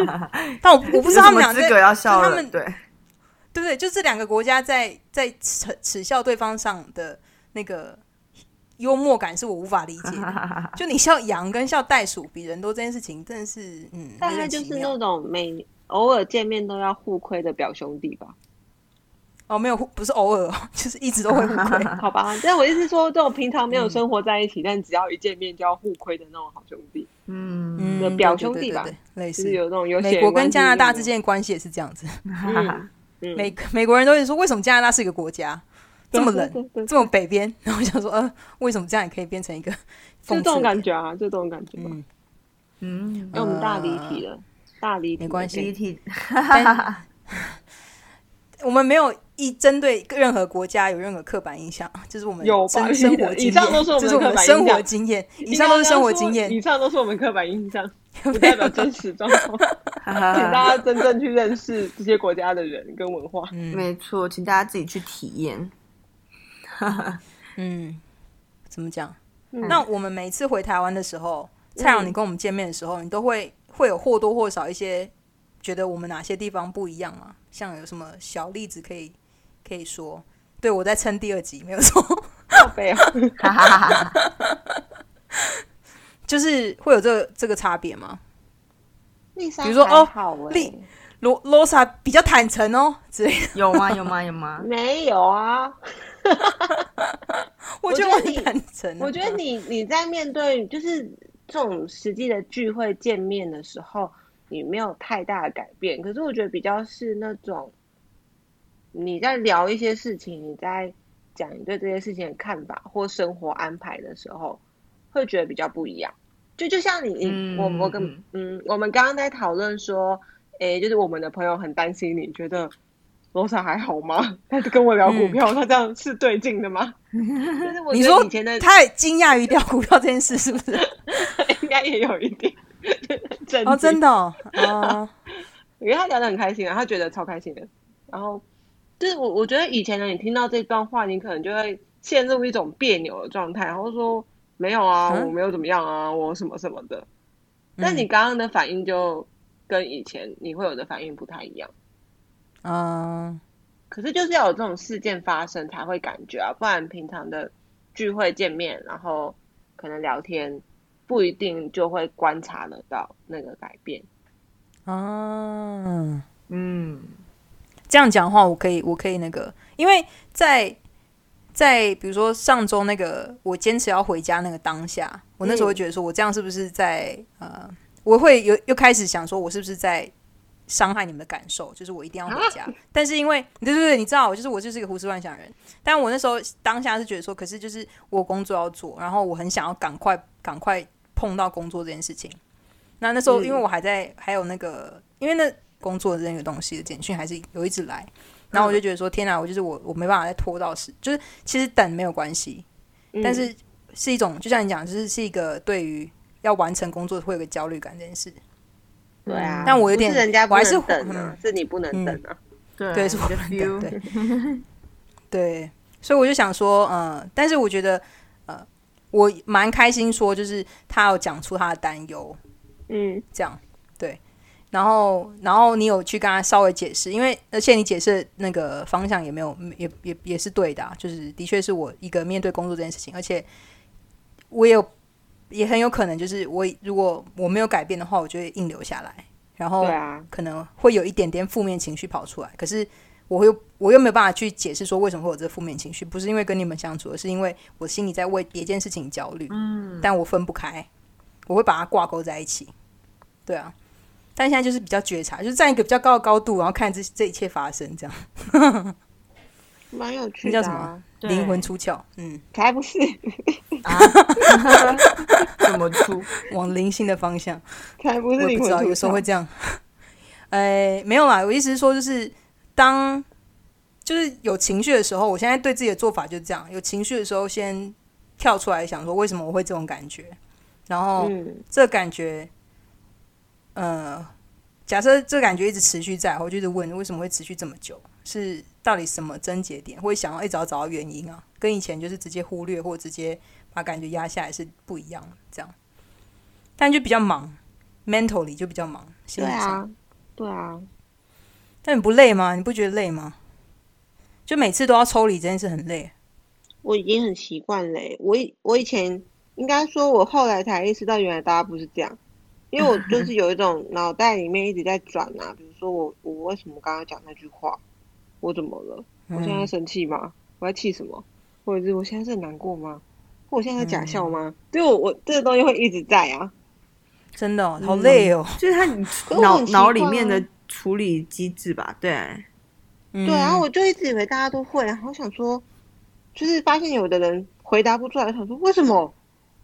Speaker 1: [laughs] 但我我不知道他们俩在
Speaker 3: 有什么资格要笑
Speaker 1: 他们
Speaker 3: 对，
Speaker 1: 对不对？就这两个国家在在耻耻笑对方上的那个幽默感，是我无法理解的。[laughs] 就你笑羊跟笑袋鼠比人多这件事情，真的是嗯，
Speaker 2: 大概就是那种每偶尔见面都要互亏的表兄弟吧？
Speaker 1: 哦，没有互不是偶尔哦，[laughs] 就是一直都会互亏。[laughs]
Speaker 2: 好吧，但我意思是说，这种平常没有生活在一起，但只要一见面就要互亏的那种好兄弟，
Speaker 3: 嗯，
Speaker 2: 表兄弟吧
Speaker 1: 对对对类似
Speaker 2: 就是有那种
Speaker 1: 美国跟加拿大之间的关系也是这样子。
Speaker 2: 嗯嗯
Speaker 1: 美美国人都会说，为什么加拿大是一个国家这么冷，这么北边？[laughs] 然后我想说，呃，为什么这样也可以变成一个
Speaker 2: 就这种感觉啊，就这种感觉吧。
Speaker 1: 嗯，
Speaker 3: 嗯，
Speaker 2: 哎，我们大离题了，大离题
Speaker 1: 没关系
Speaker 3: 第一题，
Speaker 1: 但我们没有一针对任何国家有任何刻板印象，[laughs] 这是我们
Speaker 2: 有吧
Speaker 1: 生 [laughs] [laughs] 生活经验，
Speaker 2: 以上都是我们
Speaker 1: 这是我们生活经验，以上都是生活经验
Speaker 2: 以。上都是我们刻板印象，不代表真实状况。请大家真正去认识这些国家的人跟文化。
Speaker 1: 嗯
Speaker 3: 没错，请大家自己去体验。
Speaker 1: 嗯，怎么讲？
Speaker 2: 嗯
Speaker 1: 那我们每次回台湾的时候，蔡阳，
Speaker 2: 嗯
Speaker 1: 你跟我们见面的时候，你都会会有或多或少一些觉得我们哪些地方不一样吗？像有什么小例子可以可以说？对我在撑第二集，没有错。
Speaker 2: 靠背啊，
Speaker 3: 哈哈哈哈！
Speaker 1: 就是会有这个这个差别吗？
Speaker 2: 丽莎，
Speaker 1: 比如说哦丽罗罗莎比较坦诚哦之类的，
Speaker 3: 有吗？有吗？有吗？
Speaker 2: 没有啊。[laughs]
Speaker 1: 我觉得
Speaker 2: 你
Speaker 1: 坦诚啊、
Speaker 2: 我觉得你你在面对就是这种实际的聚会见面的时候，你没有太大的改变。可是我觉得比较是那种你在聊一些事情，你在讲你对这些事情的看法或生活安排的时候，会觉得比较不一样。就就像你，我我跟嗯，我们刚刚在讨论说，诶，就是我们的朋友很担心你，觉得罗莎还好吗？他跟我聊股票，他这样是对劲的吗？[laughs] 就是我以前的
Speaker 1: 他很惊讶于聊股票这件事，是不是？[laughs]
Speaker 2: 应该也有一点震
Speaker 1: 哦，真
Speaker 2: 的，
Speaker 1: 哦，[laughs] 哦
Speaker 2: 因为他聊得很开心啊，他觉得超开心的。然后就是我我觉得以前呢你听到这段话，你可能就会陷入一种别扭的状态，然后说没有啊，
Speaker 1: 嗯
Speaker 2: 我没有怎么样啊，我什么什么的。但你刚刚的反应就跟以前你会有的反应不太一样。
Speaker 1: 嗯，
Speaker 2: 可是就是要有这种事件发生才会感觉啊，不然平常的聚会见面，然后可能聊天，不一定就会观察得到那个改变。
Speaker 1: 啊，
Speaker 3: 嗯，
Speaker 1: 这样讲的话，我可以，我可以那个，因为在在比如说上周那个我坚持要回家那个当下，我那时候会觉得说，我这样是不是在呃，我会有又开始想说，我是不是在伤害你们的感受？就是我一定要回家，但是因为对对对，你知道，我就是我就是一个胡思乱想的人，但我那时候当下是觉得说，可是就是我工作要做，然后我很想要赶快赶快碰到工作这件事情。那那时候，
Speaker 2: 嗯
Speaker 1: 因为我还在，还有那个，因为那工作的那个东西的简讯还是有一直来，然后我就觉得说，天哪，我就是我，我没办法再拖到时，就是其实等没有关系，
Speaker 2: 嗯
Speaker 1: 但是是一种，就像你讲，就是是一个对于要完成工作会有个焦虑感这件事。
Speaker 2: 对啊，
Speaker 1: 但我有点
Speaker 2: 是人家不
Speaker 1: 我还是
Speaker 2: 能等啊
Speaker 1: 嗯，
Speaker 2: 是你不能等啊。
Speaker 3: 对，
Speaker 1: 对，是我
Speaker 3: 的
Speaker 1: 不能
Speaker 3: feel
Speaker 1: 等，对，[laughs] 对，所以我就想说，呃，但是我觉得，呃，我蛮开心，说就是他有讲出他的担忧，
Speaker 2: 嗯。
Speaker 1: 这样对，然后然后你有去跟他稍微解释，因为而且你解释的那个方向也没有也也也是对的、啊，就是的确是我一个面对工作这件事情，而且我也有也很有可能就是我如果我没有改变的话，我就会硬留下来，然后可能会有一点点负面情绪跑出来，可是我又我又没有办法去解释说为什么会有这负面情绪，不是因为跟你们相处，而是因为我心里在为别件事情焦虑，嗯，但我分不开，我会把它挂钩在一起，对啊，但现在就是比较觉察，就是在一个比较高的高度，然后看这这一切发生，这样
Speaker 2: 蛮有趣的、
Speaker 1: 那叫什么灵魂出窍，嗯，
Speaker 2: 才不是啊，[laughs]
Speaker 3: 怎么出？
Speaker 1: 往灵性的方向。
Speaker 2: 才不是
Speaker 1: 我也不知道，
Speaker 2: 灵魂出窍
Speaker 1: 有时候会这样。[laughs] 哎，没有啦，我意思是说，就是当就是有情绪的时候，我现在对自己的做法就是这样：有情绪的时候，先跳出来想说，为什么我会这种感觉？然后、
Speaker 2: 嗯
Speaker 1: 这感觉，呃，假设这感觉一直持续在，我就一直问为什么会持续这么久？是到底什么症结点？会想要一直要找到原因啊？跟以前就是直接忽略或直接把感觉压下来是不一样的，这样。但就比较忙，mentally 就比较忙，心理上。
Speaker 2: 对啊，对啊，
Speaker 1: 但你不累吗？你不觉得累吗？就每次都要抽离这件事很累。
Speaker 2: 我已经很习惯嘞。我以我以前应该说，我后来才意识到，原来大家不是这样。因为我就是有一种脑袋里面一直在转啊，比如说我我为什么刚刚讲那句话，我怎么了？我现在在生气吗？我在气什么？或者是我现在是很难过吗？或我现在在假笑吗？对我我这个东西会一直在啊。
Speaker 1: 真的、哦、好累哦。[laughs]
Speaker 3: 就是他你
Speaker 2: 我
Speaker 3: 脑脑里面的处理机制吧？对，
Speaker 1: 嗯
Speaker 2: 对，然后我就一直以为大家都会，然后想说，就是发现有的人回答不出来，想说为什么？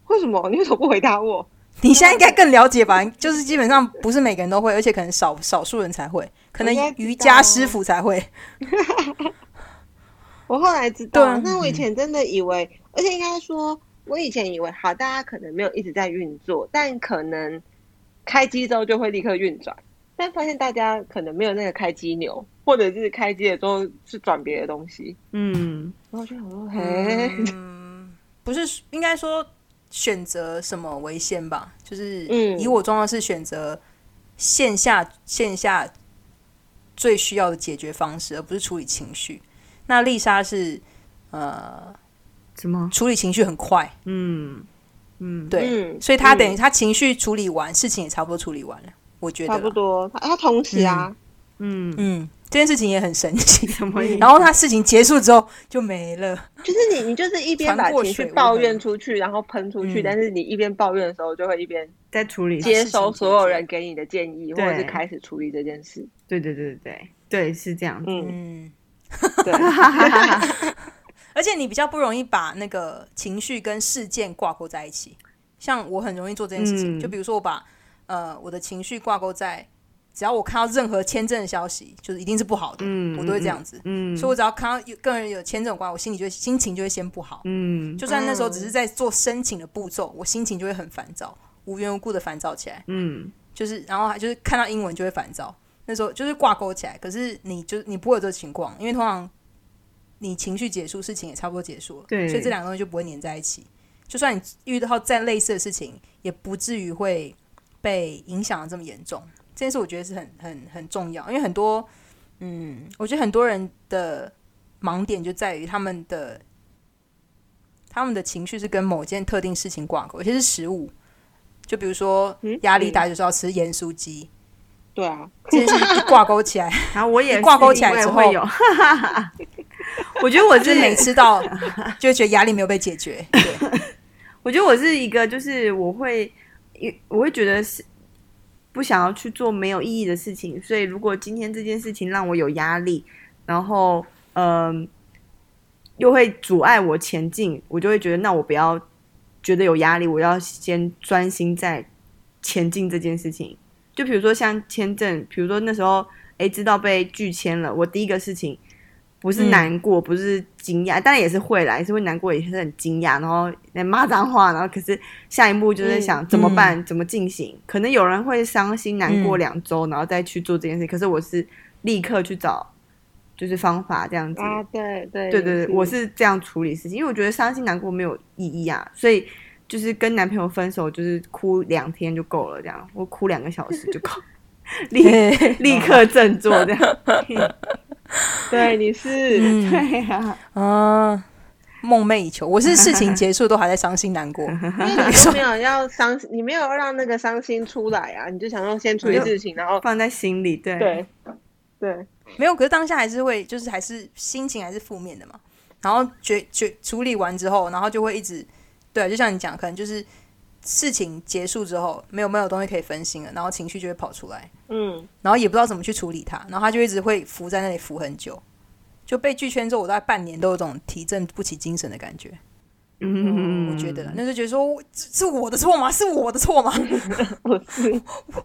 Speaker 2: 为什么你为什么不回答我？
Speaker 1: 你现在应该更了解吧？就是基本上不是每个人都会，而且可能少少数人才会，可能瑜伽师傅才会。[laughs]
Speaker 2: 我后来知道，那我以前真的以为，而且应该说，我以前以为，好，大家可能没有一直在运作，但可能开机之后就会立刻运转，但发现大家可能没有那个开机钮，或者是开机了之后是转别的东西，
Speaker 3: 嗯，
Speaker 2: 然后就想说，嘿，
Speaker 1: 嗯，不是应该说选择什么为先吧？就是
Speaker 2: 嗯。
Speaker 1: 以我状况是选择线下线下最需要的解决方式，而不是处理情绪。那丽莎是呃
Speaker 3: 什么？
Speaker 1: 处理情绪很快，
Speaker 3: 嗯，嗯，
Speaker 1: 对，
Speaker 2: 嗯
Speaker 1: 所以她等于
Speaker 2: 嗯。
Speaker 1: 他情绪处理完，事情也差不多处理完了，我觉得
Speaker 2: 差不多，他他同时啊，
Speaker 3: 嗯，
Speaker 1: 嗯，这件事情也很神奇。[laughs]
Speaker 3: 什么意思？
Speaker 1: 然后他事情结束之后就没了，
Speaker 2: 就是你你就是一边把情绪抱怨出去，然后喷出去，
Speaker 1: 嗯
Speaker 2: 但是你一边抱怨的时候，就会一边
Speaker 3: 在处理，
Speaker 2: 接收所有人给你的建议，或者是
Speaker 3: 对
Speaker 2: 开始处理这件事。
Speaker 3: 对对对对对对，是这样子。
Speaker 2: 嗯，
Speaker 1: 嗯，
Speaker 2: 对，
Speaker 1: 而且你比较不容易把那个情绪跟事件挂钩在一起。像我很容易做这件事情，
Speaker 3: 嗯
Speaker 1: 就比如说我把呃我的情绪挂钩在，只要我看到任何签证的消息，就是一定是不好的，
Speaker 3: 嗯，
Speaker 1: 我都会这样子。
Speaker 3: 嗯，
Speaker 1: 所以我只要看到有跟人有签证有关，我心里就会心情就会先不好。
Speaker 3: 嗯
Speaker 1: 就算那时候只是在做申请的步骤，我心情就会很烦躁，无缘无故的烦躁起来。
Speaker 3: 嗯
Speaker 1: 就是然后还就是看到英文就会烦躁，那时候就是挂钩起来。可是你就你不会有这个情况，因为通常你情绪结束，事情也差不多结束了，
Speaker 3: 对
Speaker 1: 所以这两个东西就不会粘在一起。就算你遇到再类似的事情，也不至于会被影响的这么严重。这件事我觉得是很很很重要，因为很多嗯，我觉得很多人的盲点就在于他们的他们的情绪是跟某件特定事情挂钩，有些是食物，就比如说
Speaker 2: 嗯
Speaker 1: 压力大就是要吃盐酥鸡，
Speaker 2: 对啊，
Speaker 1: 这件事一挂钩起来，[laughs]
Speaker 3: 然后我也
Speaker 1: 挂钩起来之后
Speaker 3: 会有，[laughs] 我觉得我 [laughs]
Speaker 1: 就是是没吃到，就会觉得压力没有被解决。对，
Speaker 3: 我觉得我是一个，就是我会，我会觉得是不想要去做没有意义的事情，所以如果今天这件事情让我有压力，然后嗯、又会阻碍我前进，我就会觉得那我不要觉得有压力，我要先专心在前进这件事情。就比如说像签证，比如说那时候诶知道被拒签了，我第一个事情不是
Speaker 1: 嗯
Speaker 3: 难过，不是惊讶，当然也是会啦，也是会难过，也是很惊讶，然后在骂脏话，然后可是下一步就是想怎么办，怎么进行。可能有人会伤心难过
Speaker 1: 嗯
Speaker 3: 两周，然后再去做这件事，可是我是立刻去找就是方法这样子。
Speaker 2: 啊，对对
Speaker 3: 对对对，我是这样处理事情，因为我觉得伤心难过没有意义啊，所以就是跟男朋友分手，就是哭两天就够了，这样我哭两个小时就够，[laughs] 立 [laughs] 立刻振作这样。[laughs] [laughs]
Speaker 2: 对你是
Speaker 1: 嗯
Speaker 3: 对呀、
Speaker 1: 啊，梦寐以求。我是事情结束都还在伤心难过，[laughs]
Speaker 2: 因为你都没有要伤，你没有让那个伤心出来啊，你就想要先处理事情，然后
Speaker 3: 放在心里，对
Speaker 2: 对对，
Speaker 1: 没有。可是当下还是会，就是还是心情还是负面的嘛。然后决决处理完之后，然后就会一直对，就像你讲，可能就是事情结束之后，没有没有东西可以分心了，然后情绪就会跑出来。
Speaker 2: 嗯，
Speaker 1: 然后也不知道怎么去处理它，然后他就一直会浮在那里浮很久。就被拒签之后，我大概半年都有种提振不起精神的感觉。
Speaker 3: 嗯，
Speaker 1: 我觉得啦，那就觉得说是是我的错吗？是我的错吗？[laughs]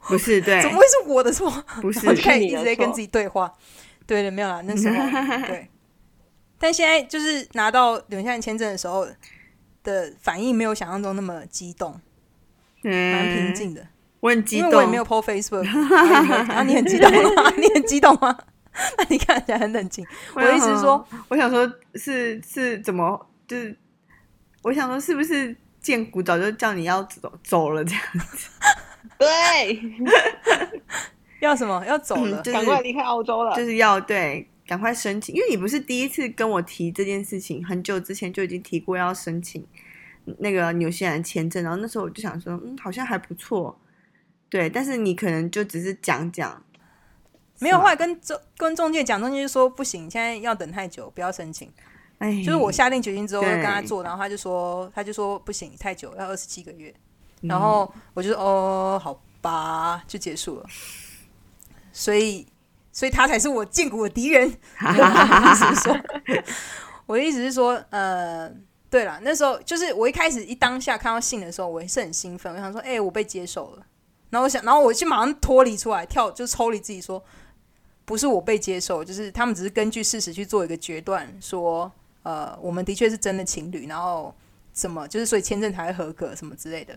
Speaker 3: 不是对
Speaker 1: 怎，么会是我的错？
Speaker 3: 不是
Speaker 1: 我就开始一直在跟自己对话。对的，没有啦，那时候对。[laughs] 但现在就是拿到留下签证的时候的反应，没有想象中那么激动，蛮平
Speaker 3: 嗯，
Speaker 1: 静的。
Speaker 3: 我很激动，
Speaker 1: 因为我也没有 PO Facebook，[laughs] 啊你很激动吗？你很激动吗？[laughs] [laughs] 那你看起来很冷静。我的意思是说，
Speaker 3: 我想说是是怎么，就是我想说是不是建古早就叫你要走走了这样，
Speaker 2: 对，
Speaker 1: 要什么？要走了。
Speaker 3: 就是
Speaker 2: 赶快离开澳洲了，
Speaker 3: 就是要对赶快申请，因为你不是第一次跟我提这件事情，很久之前就已经提过要申请那个纽西兰签证，然后那时候我就想说，嗯，好像还不错，对，但是你可能就只是讲讲，
Speaker 1: 没有，
Speaker 3: 是吗
Speaker 1: 后来跟中跟中介讲，中介就说不行，现在要等太久，不要申请。
Speaker 3: 哎，
Speaker 1: 就是我下定决心之后
Speaker 3: 对
Speaker 1: 跟他做，然后他就说他就说不行，太久，要二十七个月。
Speaker 3: 嗯
Speaker 1: 然后我就说哦，好吧，就结束了。所以，所以他才是我建谷的敌人。我的意思是说，我的意思是说，呃，对了，那时候就是我一开始一当下看到信的时候，我也是很兴奋，我想说，哎、我被接受了。然后我想，然后我就马上脱离出来，跳就抽离自己说，不是我被接受，就是他们只是根据事实去做一个决断，说，呃，我们的确是真的情侣，然后什么，就是所以签证才会合格什么之类的，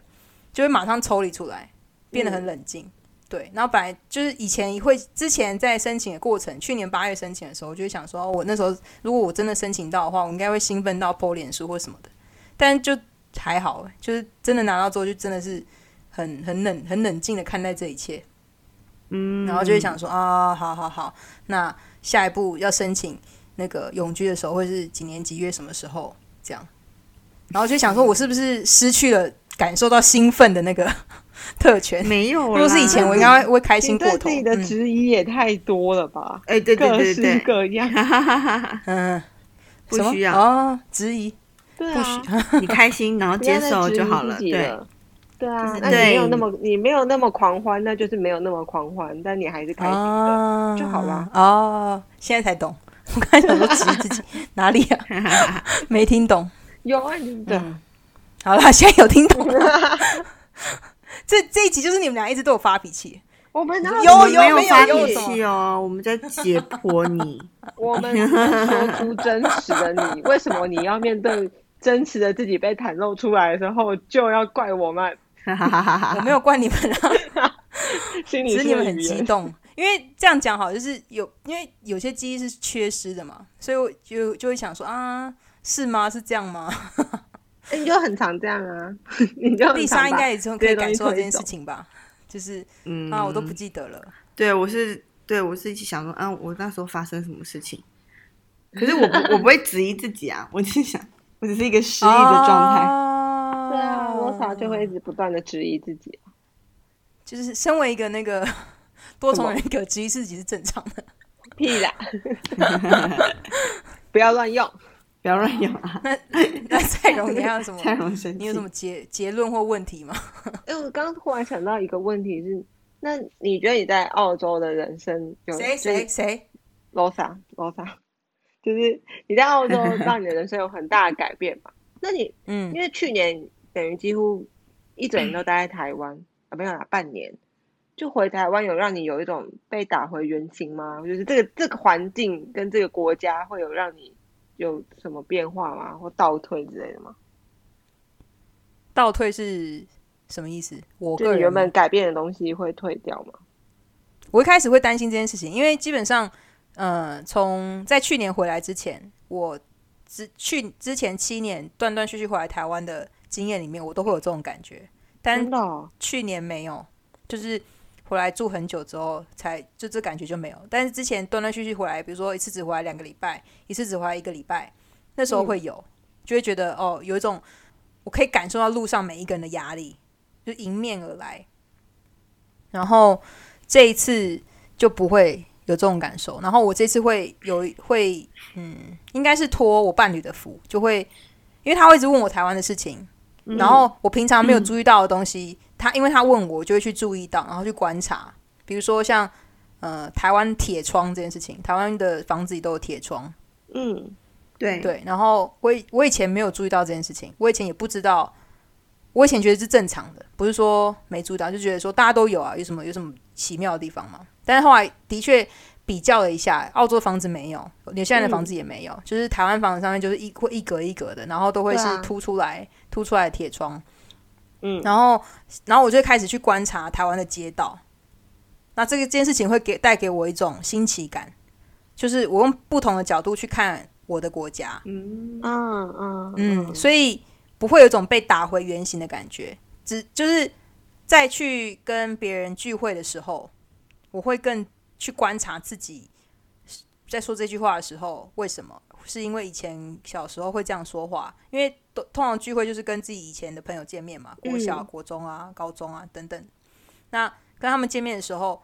Speaker 1: 就会马上抽离出来，变得很冷静。对，然后本来就是以前会之前在申请的过程，去年八月申请的时候，我就会想说，哦我那时候如果我真的申请到的话，我应该会兴奋到 po 脸书或什么的，但就还好，就是真的拿到之后，就真的是很很冷很冷静的看待这一切，
Speaker 3: 嗯，
Speaker 1: 然后就会想说啊，好好好，那下一步要申请那个永居的时候，会是几年几月什么时候这样？然后就想说，我是不是失去了感受到兴奋的那个 [laughs] 特权。
Speaker 3: 没有，
Speaker 1: 如果是以前，我应该会开心过头。
Speaker 2: 自己的质疑也太多了吧？
Speaker 3: 哎，对对对
Speaker 2: 对，各式各样。[laughs]
Speaker 1: 嗯，
Speaker 3: 不需要
Speaker 1: 哦，质疑。
Speaker 2: 对
Speaker 1: 啊，[laughs]
Speaker 3: 你开心然后接受就好了。对，
Speaker 2: 对啊，那你没有那么你没有那么狂欢，那就是没有那么狂欢，但你还是开心的就好了。
Speaker 1: 哦，现在才懂。我刚才想说质疑自己哪里啊？没听懂。
Speaker 2: 有啊，你对。
Speaker 1: 好了，现在有听懂了。这这一集就是你们俩一直都有发脾气。
Speaker 2: 我们有
Speaker 1: 有
Speaker 3: 没有发
Speaker 1: 脾
Speaker 3: 气哦？我们在解剖你。[laughs]
Speaker 2: 我们说出真实的你，为什么你要面对？真实的自己被袒露出来的时候，就要怪我们。[laughs] [laughs]
Speaker 1: 我没有怪你们啊，
Speaker 2: 只
Speaker 1: 是你们很激动，因为这样讲好，就是有因为有些记忆是缺失的嘛，所以我就就会想说啊，是吗？是这样吗？
Speaker 2: 你就很常这样啊，你就
Speaker 1: 丽莎应该也可以感受这件事情吧？就是嗯啊，我都不记得了。
Speaker 3: 对，我是对我是一起想说啊，我那时候发生什么事情？[laughs] 可是我不我不会质疑自己啊，我就想。我只是一个失忆的状态，
Speaker 2: 对啊，罗莎就会一直不断的质疑自己，
Speaker 1: 就是身为一个那个 [laughs] 多重人格，质疑自己是正常的，
Speaker 2: 屁啦，[laughs] 不要乱用，
Speaker 3: 不要乱用啊！[laughs]
Speaker 1: 那那蔡荣，你还有什么？[laughs]
Speaker 3: 蔡荣生，
Speaker 1: 你有什么结结论或问题吗？
Speaker 2: 因为我刚刚突然想到一个问题是，那你觉得你在澳洲的人生有
Speaker 1: 谁谁谁？
Speaker 2: 罗莎，罗莎。就是你在澳洲 [laughs] 让你的人生有很大的改变嘛？那你嗯，因为去年等于几乎一整年都待在台湾啊，没有啦，半年就回台湾，有让你有一种被打回原形吗？就是这个这个环境跟这个国家会有让你有什么变化吗？或倒退之类的吗？
Speaker 1: 倒退是什么意思？我个人
Speaker 2: 原本改变的东西会退掉吗？
Speaker 1: 我一开始会担心这件事情，因为基本上。嗯，从在去年回来之前，我之去之前七年断断续续回来台湾的经验里面，我都会有这种感觉。但去年没有，就是回来住很久之后，才就这感觉就没有。但是之前断断续续回来，比如说一次只回来两个礼拜，一次只回来一个礼拜，那时候会有，就会觉得哦，有一种我可以感受到路上每一个人的压力，就迎面而来。然后这一次就不会。有这种感受，然后我这次会有会，嗯，应该是托我伴侣的福，就会，因为他会一直问我台湾的事情，然后我平常没有注意到的东西，他因为他问我，我就会去注意到，然后去观察，比如说像呃台湾铁窗这件事情，台湾的房子里都有铁窗，
Speaker 3: 嗯，对
Speaker 1: 对，然后我我以前没有注意到这件事情，我以前也不知道，我以前觉得是正常的，不是说没注意到，就觉得说大家都有啊，有什么有什么奇妙的地方吗？但是后来的确比较了一下，澳洲房子没有，纽西兰的房子也没有，就是台湾房子上面就是一会一格一格的，然后都会是凸出来凸出来的铁窗。嗯，然后然后我就开始去观察台湾的街道，那这个这件事情会给带给我一种新奇感，就是我用不同的角度去看我的国家。
Speaker 2: 嗯嗯嗯
Speaker 1: 嗯，所以不会有一种被打回原形的感觉，只就是再去跟别人聚会的时候。我会更去观察自己在说这句话的时候，为什么？是因为以前小时候会这样说话，因为都通常聚会就是跟自己以前的朋友见面嘛，国小、国中啊、高中啊等等。那跟他们见面的时候，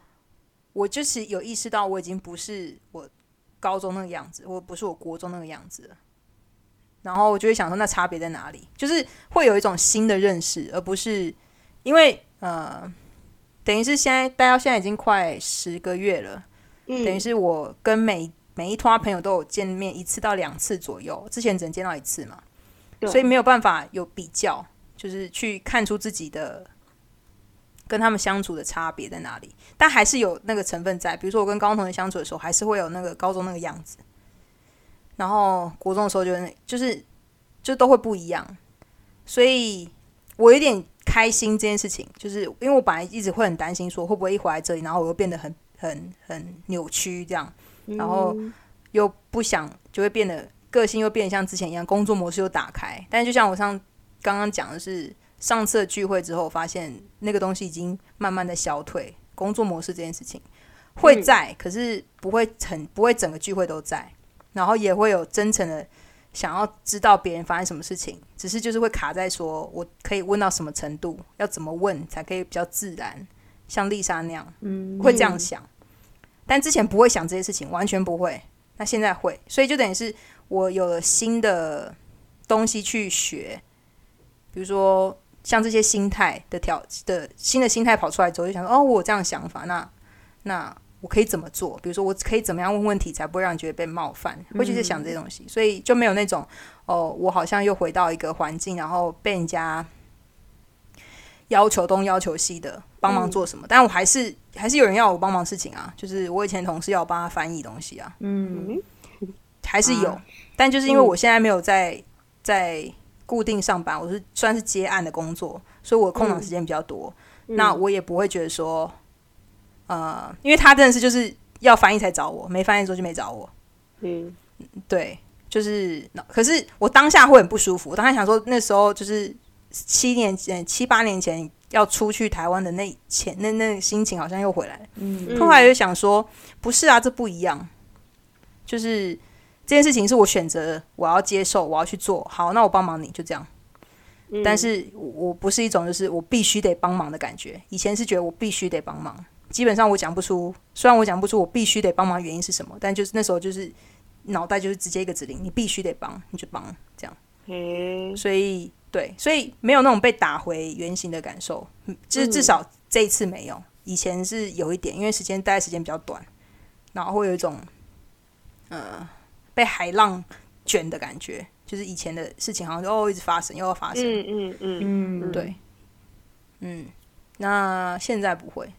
Speaker 1: 我就是有意识到我已经不是我高中那个样子，或不是我国中那个样子了。然后我就会想说，那差别在哪里？就是会有一种新的认识，而不是因为呃。等于是现在待到现在已经快十个月了，等于是我跟每每一团朋友都有见面一次到两次左右，之前只能见到一次嘛，所以没有办法有比较，就是去看出自己的跟他们相处的差别在哪里。但还是有那个成分在，比如说我跟高中同学相处的时候，还是会有那个高中那个样子，然后国中的时候就就是就都会不一样，所以我有点。开心这件事情，就是因为我本来一直会很担心，说会不会一回来这里，然后我又变得很很很扭曲这样，然后又不想就会变得个性又变得像之前一样，工作模式又打开。但是就像我上刚刚讲的是，上次聚会之后，发现那个东西已经慢慢的消退，工作模式这件事情会在，可是不会很不会整个聚会都在，然后也会有真诚的想要知道别人发生什么事情，只是就是会卡在说我可以问到什么程度，要怎么问才可以比较自然，像丽莎那样，
Speaker 3: 嗯，
Speaker 1: 会这样想。但之前不会想这些事情，完全不会。那现在会，所以就等于是我有了新的东西去学，比如说像这些心态的调的新的心态跑出来之后，就想说哦，我有这样的想法，那那我可以怎么做？比如说我可以怎么样问问题，才不会让你觉得被冒犯？会去想这些东西，所以就没有那种哦，我好像又回到一个环境，然后被人家要求东要求西的帮忙做什么，但我还是还是有人要我帮忙事情啊，就是我以前同事要我帮他翻译东西啊，
Speaker 3: 嗯，
Speaker 1: 还是有，
Speaker 3: 啊
Speaker 1: 但就是因为我现在没有在在固定上班，我是算是接案的工作，所以我空档时间比较多。那我也不会觉得说，呃，因为他真的是就是要翻译才找我，没翻译的时候就没找我。
Speaker 2: 嗯，
Speaker 1: 对，就是，可是我当下会很不舒服。我当下想说，那时候就是七年前、七八年前要出去台湾的那前那那心情好像又回来了。
Speaker 3: 嗯
Speaker 1: 后来又想说，不是啊，这不一样。就是这件事情是我选择，我要接受，我要去做。好，那我帮忙你，就这样。但是我我不是一种就是我必须得帮忙的感觉。以前是觉得我必须得帮忙，基本上我讲不出，虽然我讲不出我必须得帮忙原因是什么，但就是那时候就是脑袋就是直接一个指令，你必须得帮，你就帮这样。
Speaker 2: 嗯，
Speaker 1: 所以对，所以没有那种被打回原形的感受，嗯。就是至少这一次没有。以前是有一点，因为时间待的时间比较短，然后会有一种呃被海浪卷的感觉，就是以前的事情好像就哦一直发生，又要发生，
Speaker 2: 嗯嗯嗯，
Speaker 3: 嗯，
Speaker 1: 对，嗯，那现在不会，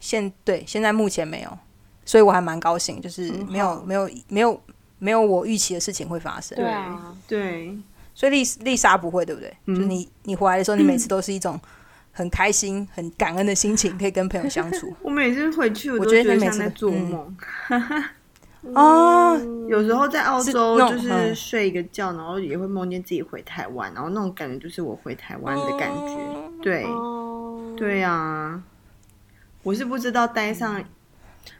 Speaker 1: 现对现在目前没有，所以我还蛮高兴，就是没有、没有没有没有我预期的事情会发生。
Speaker 2: 对。啊，
Speaker 3: 对，
Speaker 1: 所以丽丽莎不会，对不对？
Speaker 3: 嗯
Speaker 1: 就是你你回来的时候，你每次都是一种很开心、很感恩的心情，可以跟朋友相处。[laughs]
Speaker 3: 我每次回去，我
Speaker 1: 我觉
Speaker 3: 都觉
Speaker 1: 得
Speaker 3: 像在做
Speaker 1: 嗯
Speaker 3: 梦。[laughs]
Speaker 1: 哦，
Speaker 3: 有时候在澳洲就是
Speaker 1: 嗯
Speaker 3: 睡一个觉，然后也会梦见自己回台湾，然后那种感觉就是我回台湾的感觉。对，
Speaker 2: 哦，
Speaker 3: 对啊，我是不知道待上，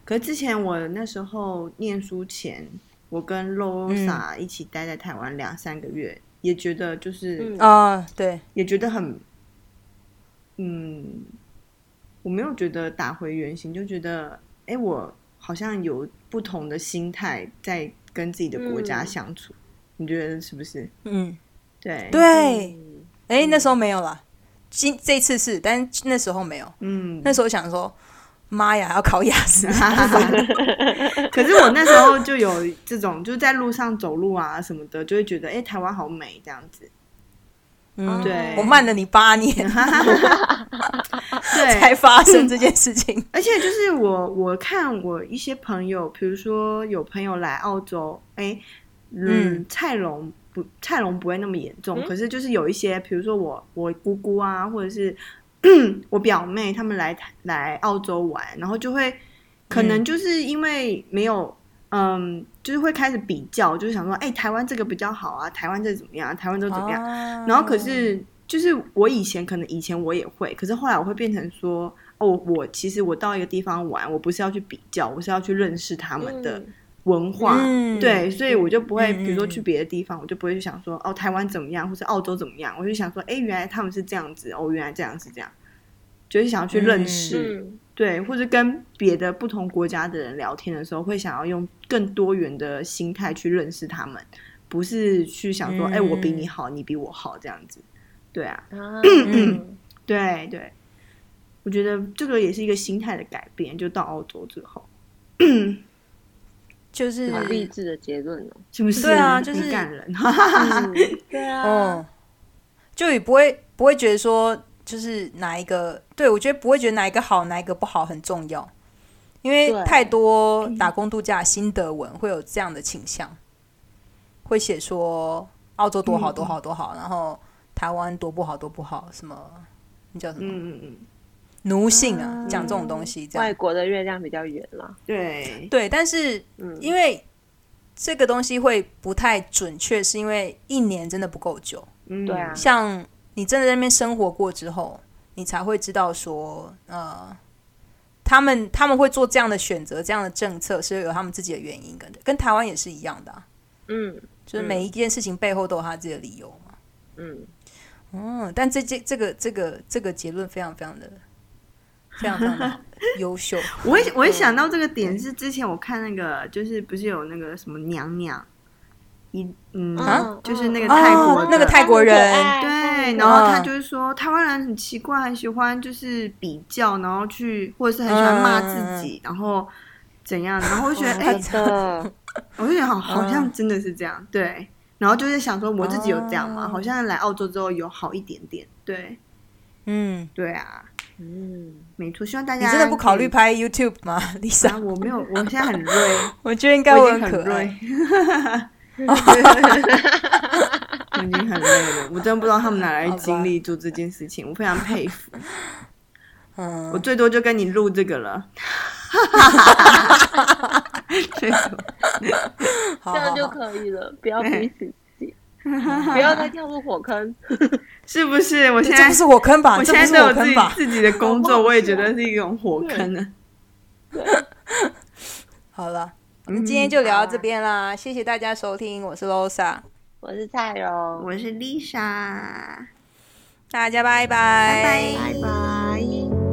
Speaker 3: 可是之前我那时候念书前，我跟 Rosa 一起待在台湾两三个月，也觉得就是、
Speaker 2: 嗯。
Speaker 1: 啊，对，
Speaker 3: 也觉得很，嗯，我没有觉得打回原形，就觉得哎，诶我好像有不同的心态在跟自己的国家
Speaker 2: 嗯。
Speaker 3: 相处，你觉得是不是？
Speaker 1: 嗯，
Speaker 3: 对，
Speaker 1: 对，哎，那时候没有了，今这次是，但那时候没有。
Speaker 3: 嗯，
Speaker 1: 那时候想说，妈呀，还要考雅思，[laughs] [laughs]
Speaker 3: 可是我那时候就有这种，就是在路上走路啊什么的，就会觉得哎、诶台湾好美这样子。
Speaker 1: 嗯，
Speaker 3: 对。
Speaker 1: 我慢了你八年。[laughs]
Speaker 3: 对，
Speaker 1: 才发生这件事情。
Speaker 3: 而且就是我我看我一些朋友，比如说有朋友来澳洲，哎，嗯，
Speaker 1: 嗯。
Speaker 3: 菜笼不菜龙不会那么严重，
Speaker 2: 嗯。
Speaker 3: 可是就是有一些，比如说我我姑姑啊，或者是 [clears throat] 我表妹他们来台来澳洲玩，然后就会可能就是因为没有。嗯，就是会开始比较，就是想说，哎、台湾这个比较好啊，台湾这怎么样？台湾都怎么样？
Speaker 1: 啊
Speaker 3: 然后可是就是我以前可能以前我也会，可是后来我会变成说，哦，我其实我到一个地方玩，我不是要去比较，我是要去认识他们的文化，
Speaker 1: 嗯
Speaker 3: 对，所以我就不会，
Speaker 1: 嗯
Speaker 3: 比如说去别的地方，我就不会去想说，哦，台湾怎么样，或是澳洲怎么样，我就想说，哎，原来他们是这样子，哦，原来这样是这样，就是想要去认识，
Speaker 2: 嗯
Speaker 3: 对，或者跟别的不同国家的人聊天的时候，会想要用更多元的心态去认识他们，不是去想说，哎、
Speaker 1: 嗯
Speaker 3: 我比你好，你比我好这样子。对啊，[clears throat] 对对，我觉得这个也是一个心态的改变。就到澳洲之后，[clears throat]
Speaker 1: 就是
Speaker 2: 好励志的结论哦。
Speaker 3: 是不是？
Speaker 1: 对啊就是
Speaker 3: 感人。
Speaker 2: 嗯对啊，[laughs]
Speaker 1: 哦，就也不会不会觉得说，就是哪一个，对我觉得不会觉得哪一个好，哪一个不好很重要，因为太多打工度假的心得文会有这样的倾向，会写说澳洲多好多好多好，然后台湾多不好多不好，什么那叫什么？
Speaker 3: 嗯嗯嗯，
Speaker 1: 奴性啊，讲这种东西这样
Speaker 2: 外国的月亮比较圆了。
Speaker 3: 对，
Speaker 1: 对，但是
Speaker 2: 嗯，
Speaker 1: 因为这个东西会不太准确，是因为一年真的不够久。
Speaker 3: 嗯
Speaker 2: 对啊
Speaker 1: 像你真的在那边生活过之后，你才会知道说，呃，他们他们会做这样的选择，这样的政策是有他们自己的原因跟跟台湾也是一样的、啊。
Speaker 2: 嗯，
Speaker 1: 就是每一件事情背后都有他自己的理由嘛。
Speaker 2: 嗯，
Speaker 1: 嗯，但这这这个这个这个结论非常非常的非常非常的 [laughs] 优秀。
Speaker 3: 我会我会想到这个点是之前我看那个就是不是有那个什么娘娘一嗯
Speaker 1: 啊？
Speaker 3: 就是那个泰国、
Speaker 1: 哦那个泰国人。
Speaker 3: 对，然后他
Speaker 1: 嗯。
Speaker 3: 就是说台湾人很奇怪，很喜欢就是比较，然后去或者是很喜欢骂自己，然后怎样，然后我就觉得哎、[laughs] 我就觉得好好像真的是这样，对。然后就是想说我自己有这样吗？
Speaker 1: 哦。
Speaker 3: 好像来澳洲之后有好一点点，对。
Speaker 1: 嗯，
Speaker 3: 对啊，
Speaker 2: 嗯，
Speaker 3: 没错。希望大家
Speaker 1: 你真的不考虑拍 YouTube 吗
Speaker 3: 啊
Speaker 1: ？，Lisa？
Speaker 3: 我没有，我现在很锐，[laughs]
Speaker 1: 我觉得应该
Speaker 3: 我
Speaker 1: 很可爱。[laughs] [laughs]
Speaker 3: 我已经很累了，我真的不知道他们哪来精力做这件事情，我非常佩服。
Speaker 1: 嗯
Speaker 3: 我，最多就跟你录这个了，最多
Speaker 2: 这样就可以了，不要逼死自己，[laughs] 不要再跳入火坑。[laughs]
Speaker 3: 是不是？我现在
Speaker 1: 这不是火坑吧？
Speaker 3: 我现在都有自己？自己的工作，[laughs] 我也觉得是一种火坑呢。
Speaker 1: 好了，我们今天就聊到这边啦，谢谢大家收听，我是 Losa，
Speaker 2: 我是蔡荣，
Speaker 3: 我是 Lisa，
Speaker 1: 大家拜拜，
Speaker 3: 拜拜
Speaker 2: 拜拜。